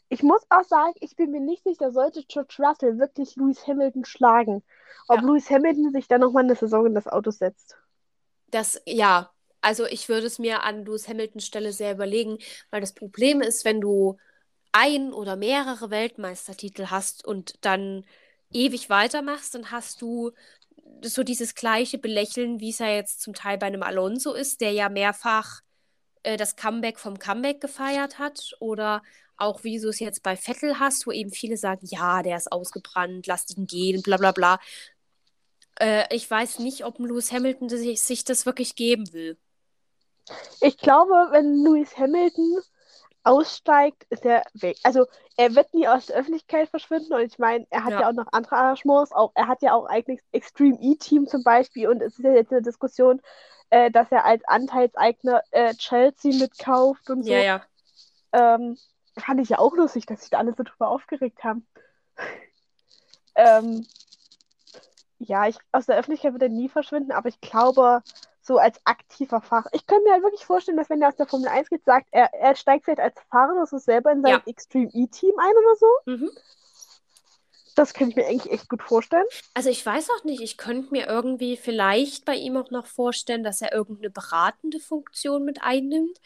ich muss auch sagen, ich bin mir nicht sicher, sollte George Russell wirklich Lewis Hamilton schlagen, ob ja. Lewis Hamilton sich dann nochmal eine Saison in das Auto setzt. Das, ja, also ich würde es mir an Lewis Hamiltons Stelle sehr überlegen, weil das Problem ist, wenn du ein oder mehrere Weltmeistertitel hast und dann ewig weitermachst, dann hast du so dieses gleiche Belächeln, wie es ja jetzt zum Teil bei einem Alonso ist, der ja mehrfach äh, das Comeback vom Comeback gefeiert hat. Oder auch wie du es jetzt bei Vettel hast, wo eben viele sagen, ja, der ist ausgebrannt, lass ihn gehen, bla bla bla. Äh, ich weiß nicht, ob Lewis Hamilton sich, sich das wirklich geben will. Ich glaube, wenn Lewis Hamilton aussteigt, ist er weg. Also er wird nie aus der Öffentlichkeit verschwinden und ich meine, er hat ja. ja. auch noch andere Arrangements, auch er hat ja auch eigentlich Extreme E-Team zum Beispiel und es ist ja jetzt eine Diskussion, äh, dass er als Anteilseigner äh, Chelsea mitkauft und so. Ja, ja. Ähm, fand ich ja auch lustig, dass sich da alle so drüber aufgeregt haben. ähm, ja, ich, aus der Öffentlichkeit wird er nie verschwinden, aber ich glaube, so als aktiver Fahrer. Ich könnte mir halt wirklich vorstellen, dass wenn er aus der Formel 1 geht, sagt, er, er steigt vielleicht als Fahrer so selber in sein ja. Extreme E-Team ein oder so. Mhm. Das könnte ich mir eigentlich echt gut vorstellen. Also ich weiß auch nicht, ich könnte mir irgendwie vielleicht bei ihm auch noch vorstellen, dass er irgendeine beratende Funktion mit einnimmt.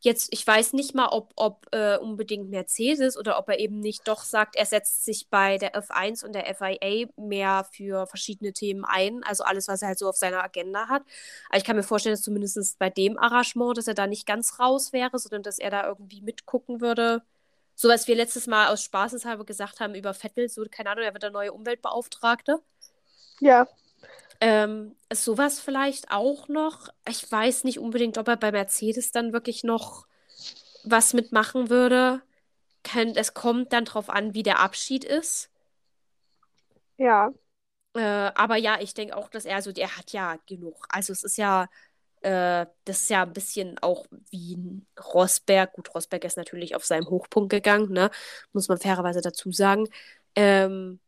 Jetzt, ich weiß nicht mal, ob, ob äh, unbedingt Mercedes oder ob er eben nicht doch sagt, er setzt sich bei der F1 und der FIA mehr für verschiedene Themen ein, also alles, was er halt so auf seiner Agenda hat. Aber ich kann mir vorstellen, dass zumindest bei dem Arrangement, dass er da nicht ganz raus wäre, sondern dass er da irgendwie mitgucken würde. So was wir letztes Mal aus Spaßeshalber gesagt haben über Vettel, so, keine Ahnung, er wird der neue Umweltbeauftragte. Ja. Ähm, sowas vielleicht auch noch. Ich weiß nicht unbedingt, ob er bei Mercedes dann wirklich noch was mitmachen würde. Es kommt dann drauf an, wie der Abschied ist. Ja. Äh, aber ja, ich denke auch, dass er so, der hat ja genug. Also es ist ja, äh, das ist ja ein bisschen auch wie Rosberg. Gut, Rosberg ist natürlich auf seinem Hochpunkt gegangen, ne? Muss man fairerweise dazu sagen. Ähm,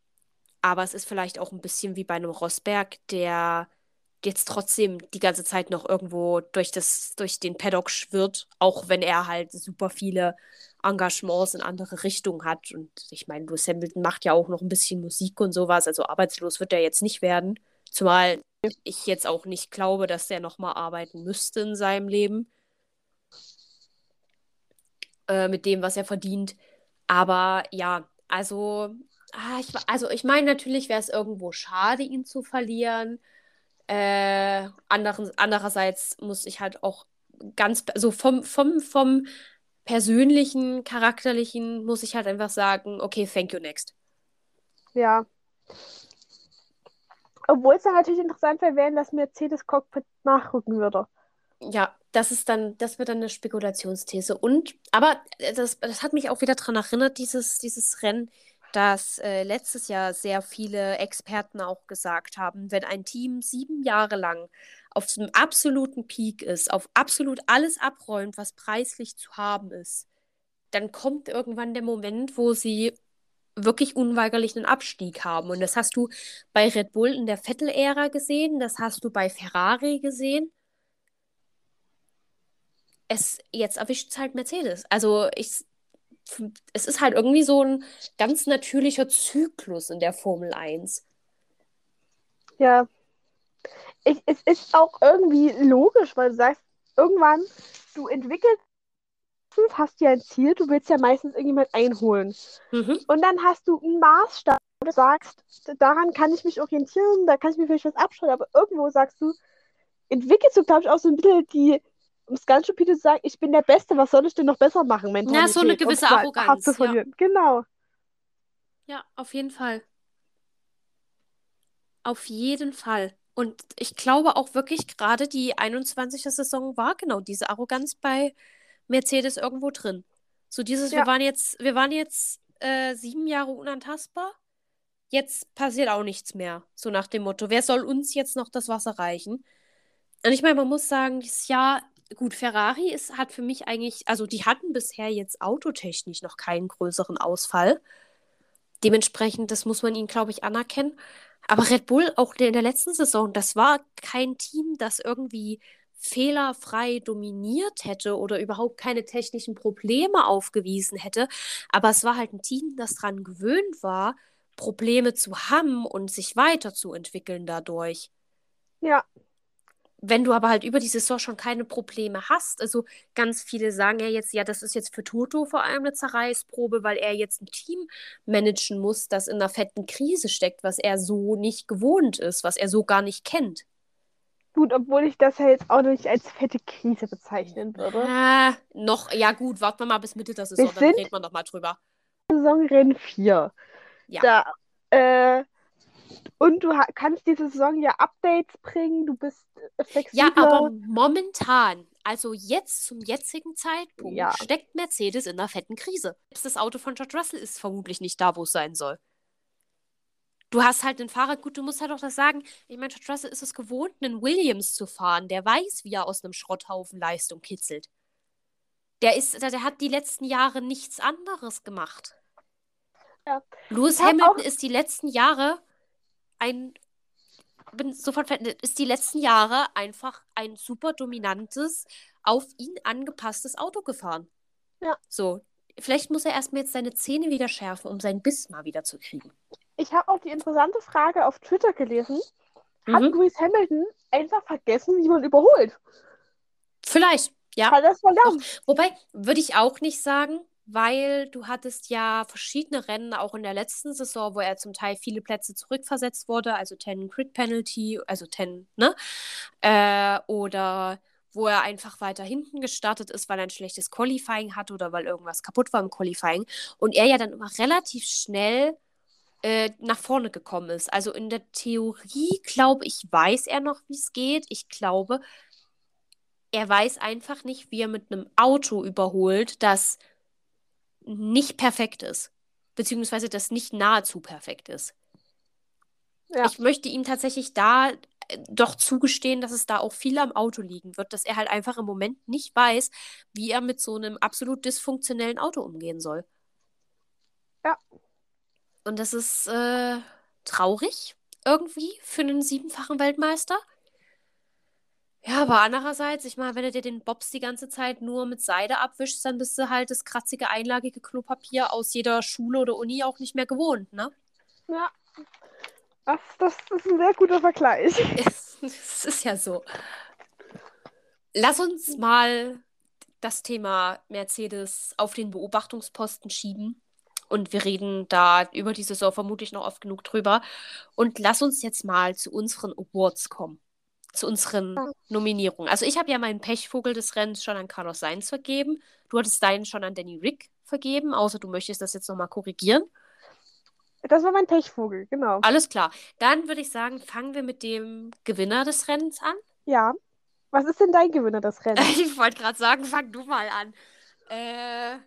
aber es ist vielleicht auch ein bisschen wie bei einem Rosberg, der jetzt trotzdem die ganze Zeit noch irgendwo durch, das, durch den Paddock schwirrt, auch wenn er halt super viele Engagements in andere Richtungen hat. Und ich meine, Lewis Hamilton macht ja auch noch ein bisschen Musik und sowas, also arbeitslos wird er jetzt nicht werden. Zumal ich jetzt auch nicht glaube, dass er nochmal arbeiten müsste in seinem Leben. Äh, mit dem, was er verdient. Aber ja, also Ah, ich, also ich meine, natürlich wäre es irgendwo schade, ihn zu verlieren. Äh, anderen, andererseits muss ich halt auch ganz, so vom, vom, vom persönlichen, charakterlichen, muss ich halt einfach sagen, okay, thank you next. Ja. Obwohl es dann natürlich interessant wäre, wenn das Mercedes-Cockpit nachrücken würde. Ja, das ist dann, das wird dann eine Spekulationsthese. Und, aber das, das hat mich auch wieder daran erinnert, dieses, dieses Rennen dass äh, letztes Jahr sehr viele Experten auch gesagt haben, wenn ein Team sieben Jahre lang auf einem absoluten Peak ist, auf absolut alles abräumt, was preislich zu haben ist, dann kommt irgendwann der Moment, wo sie wirklich unweigerlich einen Abstieg haben. Und das hast du bei Red Bull in der Vettel-Ära gesehen, das hast du bei Ferrari gesehen. Es, jetzt erwischt es halt Mercedes. Also ich, es ist halt irgendwie so ein ganz natürlicher Zyklus in der Formel 1. Ja. Ich, es ist auch irgendwie logisch, weil du sagst, irgendwann, du entwickelst, hast ja ein Ziel, du willst ja meistens irgendjemand einholen. Mhm. Und dann hast du einen Maßstab, wo du sagst, daran kann ich mich orientieren, da kann ich mir vielleicht was abschauen, aber irgendwo sagst du, entwickelst du, glaube ich, auch so ein bisschen die um es ganz stupide zu sagen, ich bin der Beste, was soll ich denn noch besser machen? Ja, so eine gewisse Arroganz. Ja. Genau. Ja, auf jeden Fall. Auf jeden Fall. Und ich glaube auch wirklich, gerade die 21. Saison war genau diese Arroganz bei Mercedes irgendwo drin. So dieses, ja. wir waren jetzt, wir waren jetzt äh, sieben Jahre unantastbar. Jetzt passiert auch nichts mehr. So nach dem Motto, wer soll uns jetzt noch das Wasser reichen? Und ich meine, man muss sagen, dieses Jahr gut, Ferrari ist, hat für mich eigentlich, also die hatten bisher jetzt autotechnisch noch keinen größeren Ausfall. Dementsprechend, das muss man ihnen, glaube ich, anerkennen. Aber Red Bull, auch in der letzten Saison, das war kein Team, das irgendwie fehlerfrei dominiert hätte oder überhaupt keine technischen Probleme aufgewiesen hätte. Aber es war halt ein Team, das daran gewöhnt war, Probleme zu haben und sich weiterzuentwickeln dadurch. Ja. Wenn du aber halt über die Saison schon keine Probleme hast, also ganz viele sagen ja jetzt, ja, das ist jetzt für Toto vor allem eine Zerreißprobe, weil er jetzt ein Team managen muss, das in einer fetten Krise steckt, was er so nicht gewohnt ist, was er so gar nicht kennt. Gut, obwohl ich das ja jetzt auch nicht als fette Krise bezeichnen würde. Äh, noch, ja gut, warten wir mal bis Mitte der Saison, Wir dann reden wir noch mal drüber. Saisonrennen 4. Ja. Da, äh, und du kannst diese Saison ja Updates bringen, du bist flexibler. Ja, aber momentan, also jetzt zum jetzigen Zeitpunkt, Ja. steckt Mercedes in einer fetten Krise. Selbst das Auto von George Russell ist vermutlich nicht da, wo es sein soll. Du hast halt einen Fahrer, gut, du musst halt auch das sagen, ich meine, George Russell ist es gewohnt, einen Williams zu fahren, der weiß, wie er aus einem Schrotthaufen Leistung kitzelt. Der ist, der, der hat die letzten Jahre nichts anderes gemacht. Ja. Lewis Hamilton ist die letzten Jahre ein bin sofort ist die letzten Jahre einfach ein super dominantes, auf ihn angepasstes Auto gefahren. Ja. So, vielleicht muss er erstmal jetzt seine Zähne wieder schärfen, um seinen Biss mal wieder zu kriegen. Ich habe auch die interessante Frage auf Twitter gelesen. Hat Mhm. Lewis Hamilton einfach vergessen, wie man überholt? Vielleicht, ja. Hat es verlernt? Wobei, würde ich auch nicht sagen, weil du hattest ja verschiedene Rennen, auch in der letzten Saison, wo er zum Teil viele Plätze zurückversetzt wurde, also 10 Crit Penalty, also 10, ne? Äh, oder wo er einfach weiter hinten gestartet ist, weil er ein schlechtes Qualifying hatte oder weil irgendwas kaputt war im Qualifying. Und er ja dann immer relativ schnell äh, nach vorne gekommen ist. Also in der Theorie, glaube ich, weiß er noch, wie es geht. Ich glaube, er weiß einfach nicht, wie er mit einem Auto überholt, das nicht perfekt ist. Beziehungsweise das nicht nahezu perfekt ist. Ja. Ich möchte ihm tatsächlich da äh, doch zugestehen, dass es da auch viel am Auto liegen wird, dass er halt einfach im Moment nicht weiß, wie er mit so einem absolut dysfunktionellen Auto umgehen soll. Ja. Und das ist äh, traurig irgendwie für einen siebenfachen Weltmeister. Ja, aber andererseits, ich meine, wenn du dir den Bobs die ganze Zeit nur mit Seide abwischst, dann bist du halt das kratzige, einlagige Klopapier aus jeder Schule oder Uni auch nicht mehr gewohnt, ne? Ja. Das, das ist ein sehr guter Vergleich. Es, es ist ja so. Lass uns mal das Thema Mercedes auf den Beobachtungsposten schieben. Und wir reden da über die Saison vermutlich noch oft genug drüber. Und lass uns jetzt mal zu unseren Awards kommen. Zu unseren. Nominierungen. Also ich habe ja meinen Pechvogel des Rennens schon an Carlos Sainz vergeben. Du hattest deinen schon an Danny Rick vergeben, außer du möchtest das jetzt nochmal korrigieren. Das war mein Pechvogel, genau. Alles klar. Dann würde ich sagen, fangen wir mit dem Gewinner des Rennens an. Ja. Was ist denn dein Gewinner des Rennens? Ich wollte gerade sagen, fang du mal an. Äh,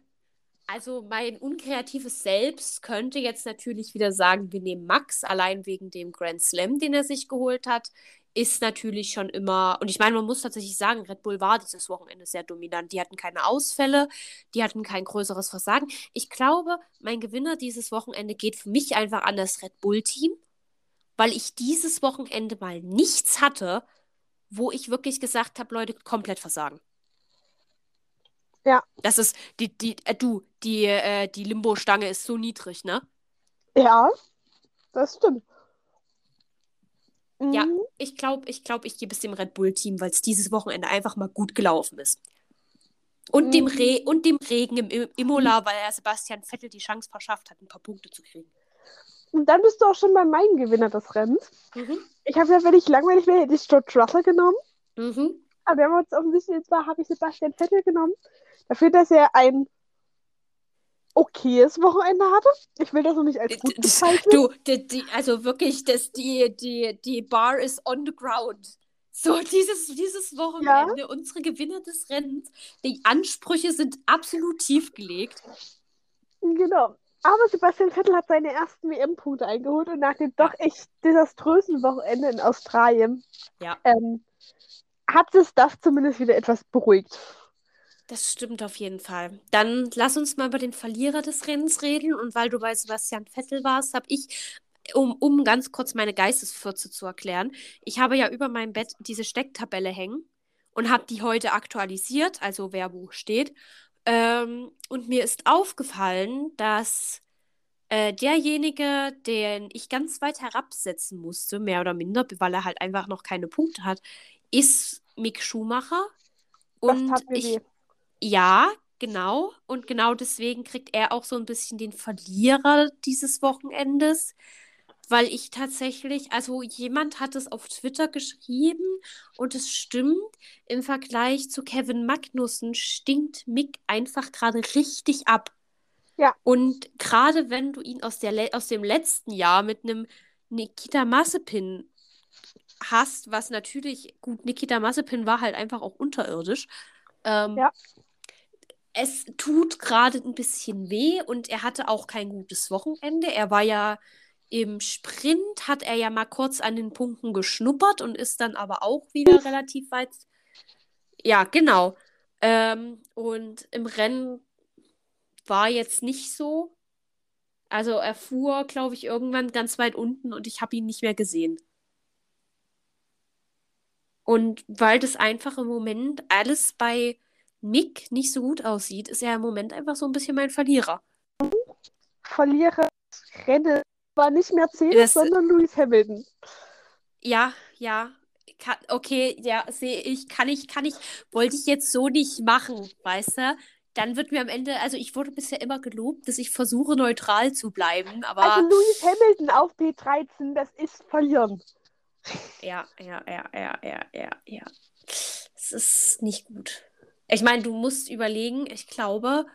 also mein unkreatives Selbst könnte jetzt natürlich wieder sagen, wir nehmen Max, allein wegen dem Grand Slam, den er sich geholt hat. Ist natürlich schon immer, und ich meine, man muss tatsächlich sagen, Red Bull war dieses Wochenende sehr dominant. Die hatten keine Ausfälle, die hatten kein größeres Versagen. Ich glaube, mein Gewinner dieses Wochenende geht für mich einfach an das Red Bull-Team, weil ich dieses Wochenende mal nichts hatte, wo ich wirklich gesagt habe, Leute, komplett versagen. Ja. Das ist, die, die, äh, du, die, äh, die Limbo-Stange ist so niedrig, ne? Ja, das stimmt. Ja. Mhm. Ich glaube, ich glaube, ich gebe es dem Red Bull-Team, weil es dieses Wochenende einfach mal gut gelaufen ist. Und, dem, Mhm. Re und dem Regen im I- Imola, weil er Sebastian Vettel die Chance verschafft hat, ein paar Punkte zu kriegen. Und dann bist du auch schon bei meinem Gewinner des Rennens. Mhm. Ich habe ja, wenn ich langweilig wäre, hätte ich George Russell genommen. Mhm. Aber wenn wir uns offensichtlich jetzt war, habe ich Sebastian Vettel genommen. Dafür, dass er ein okayes Wochenende hatte. Ich will das noch nicht als gut bezeichnen. Du, die, die, also wirklich, das, die, die, die Bar ist on the ground. So, dieses, dieses Wochenende, unsere Gewinner des Rennens, die Ansprüche sind absolut tief gelegt. Genau. Aber Sebastian Vettel hat seine ersten WM-Punkte eingeholt und nach dem doch echt desaströsen Wochenende in Australien Ja. ähm, hat es das zumindest wieder etwas beruhigt. Das stimmt auf jeden Fall. Dann lass uns mal über den Verlierer des Rennens reden. Und weil du bei Sebastian Vettel warst, habe ich, um, um ganz kurz meine Geistesfürze zu erklären, ich habe ja über meinem Bett diese Stecktabelle hängen. und habe die heute aktualisiert, also wer wo steht. Ähm, und mir ist aufgefallen, dass äh, derjenige, den ich ganz weit herabsetzen musste, mehr oder minder, weil er halt einfach noch keine Punkte hat, ist Mick Schumacher. Und ich, weh. Ja, genau. Und genau deswegen kriegt er auch so ein bisschen den Verlierer dieses Wochenendes weil ich tatsächlich, also jemand hat es auf Twitter geschrieben und es stimmt, im Vergleich zu Kevin Magnussen stinkt Mick einfach gerade richtig ab. Ja. Und gerade wenn du ihn aus, der, aus dem letzten Jahr mit einem Nikita Mazepin hast, was natürlich, gut, Nikita Mazepin war halt einfach auch unterirdisch. Ähm, Ja. Es tut gerade ein bisschen weh und er hatte auch kein gutes Wochenende. Er war ja im Sprint, hat er ja mal kurz an den Punkten geschnuppert und ist dann aber auch wieder relativ weit. Ja, genau. Ähm, und im Rennen war jetzt nicht so. Also er fuhr, glaube ich, irgendwann ganz weit unten und ich habe ihn nicht mehr gesehen. Und weil das einfach im Moment alles bei Mick nicht so gut aussieht, ist er im Moment einfach so ein bisschen mein Verlierer. Verlierer Rennen war nicht Mercedes, Das- sondern Lewis Hamilton. Ja, ja. Kann, okay, ja, sehe ich, kann ich, kann ich, wollte ich jetzt so nicht machen, weißt du? Dann wird mir am Ende, also ich wurde bisher immer gelobt, dass ich versuche, neutral zu bleiben, aber Also Lewis Hamilton auf P13, das ist verlieren. ja, ja, ja, ja, ja, ja, ja. Es ist nicht gut. Ich meine, du musst überlegen, ich glaube,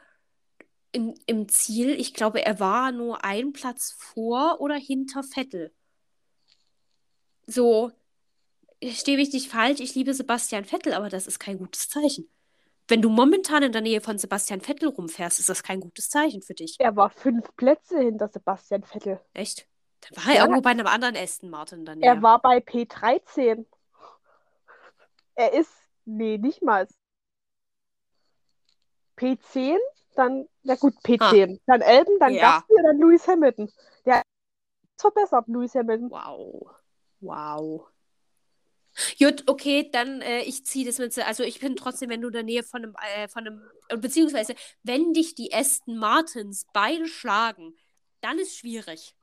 im, im Ziel, ich glaube, er war nur einen Platz vor oder hinter Vettel. So, stehe ich nicht falsch, ich liebe Sebastian Vettel, aber das ist kein gutes Zeichen. Wenn du momentan in der Nähe von Sebastian Vettel rumfährst, ist das kein gutes Zeichen für dich. Er war fünf Plätze hinter Sebastian Vettel. Echt? Dann war er Ja. irgendwo bei einem anderen Aston Martin Nähe. Er war bei P13. Er ist, nee, nicht mal. P10, dann, na gut, P10. Dann Elben, dann Ja. Gasly, dann Lewis Hamilton. Der ist verbessert, Lewis Hamilton. Wow. Wow. Gut, okay, dann äh, ich ziehe das mit. Also ich bin trotzdem, wenn du in der Nähe von einem, äh, von einem, beziehungsweise wenn dich die Aston Martins beide schlagen, dann ist schwierig.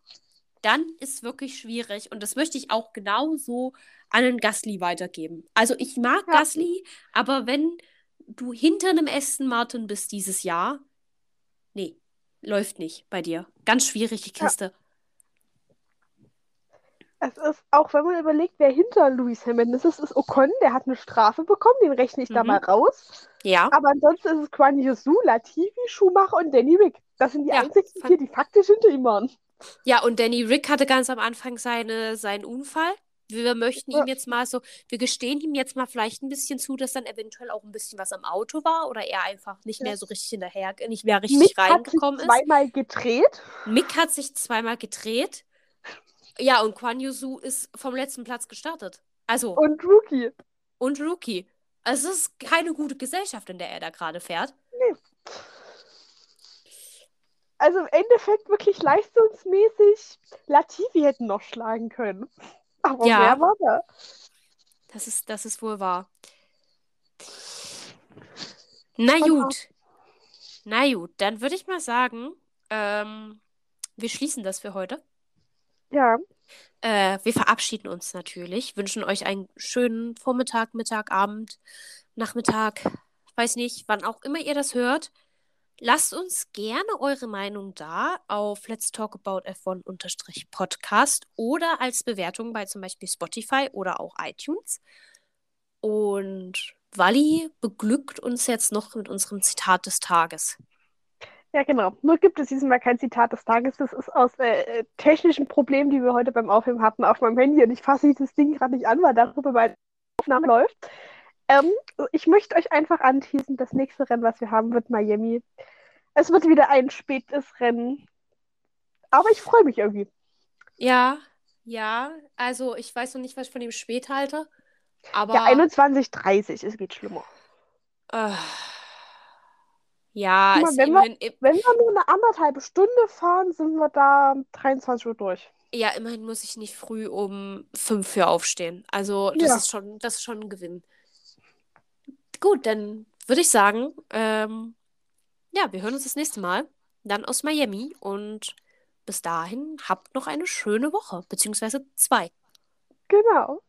Dann ist wirklich schwierig und das möchte ich auch genauso an den Gasly weitergeben. Also ich mag Ja. Gasly, aber wenn du hinter einem Aston Martin bist dieses Jahr, nee, läuft nicht bei dir. Ganz schwierige Ja. Kiste. Es ist, auch wenn man überlegt, wer hinter Lewis Hamilton ist, es ist Ocon, der hat eine Strafe bekommen, den rechne ich da Mhm. mal raus. Ja. Aber ansonsten ist es Quan Yusu, Latifi, Schumacher und Danny Rick. Das sind die Ja, einzigen vier, die faktisch hinter ihm waren. Ja, und Danny Rick hatte ganz am Anfang seine, seinen Unfall. Wir möchten ihm jetzt mal so, wir gestehen ihm jetzt mal vielleicht ein bisschen zu, dass dann eventuell auch ein bisschen was am Auto war oder er einfach nicht mehr so richtig hinterher, nicht mehr richtig Mick hat sich reingekommen ist. zweimal gedreht. Mick hat sich zweimal gedreht. Ja, und Quan Yusu ist vom letzten Platz gestartet. Also, Und Rookie. und Rookie. Also, es ist keine gute Gesellschaft, in der er da gerade fährt. Also im Endeffekt wirklich leistungsmäßig. Latifi hätten noch schlagen können. Aber Ja. wer war da? Das ist, das ist wohl wahr. Na gut. Na gut, dann würde ich mal sagen, ähm, wir schließen das für heute. Ja, Äh, wir verabschieden uns natürlich, wünschen euch einen schönen Vormittag, Mittag, Abend, Nachmittag, weiß nicht, wann auch immer ihr das hört. Lasst uns gerne eure Meinung da auf Let's Talk About F1-Podcast oder als Bewertung bei zum Beispiel Spotify oder auch iTunes. Und Wally beglückt uns jetzt noch mit unserem Zitat des Tages. ja genau. Nur gibt es diesmal kein Zitat des Tages. Das ist aus äh, äh, technischen Problemen, die wir heute beim Aufnehmen hatten, auf meinem Handy. Und ich fasse dieses Ding gerade nicht an, weil darüber meine Aufnahme läuft. Ähm, ich möchte euch einfach anteasen, das nächste Rennen, was wir haben, wird Miami. Es wird wieder ein spätes Rennen. Aber ich freue mich irgendwie. Ja, ja, also ich weiß noch nicht, was ich von dem spät halte, aber Ja, 21.30, es geht schlimmer. äh, ja, mal, wenn wir- immerhin, im- Wenn wir nur eine anderthalbe Stunde fahren, sind wir da 23 Uhr durch. ja, immerhin muss ich nicht früh um fünf für aufstehen. Also das Ja. ist schon, das ist schon ein Gewinn. Gut, dann würde ich sagen, ähm, ja, wir hören uns das nächste Mal. Dann aus Miami. Und bis dahin, habt noch eine schöne Woche, beziehungsweise zwei. Genau.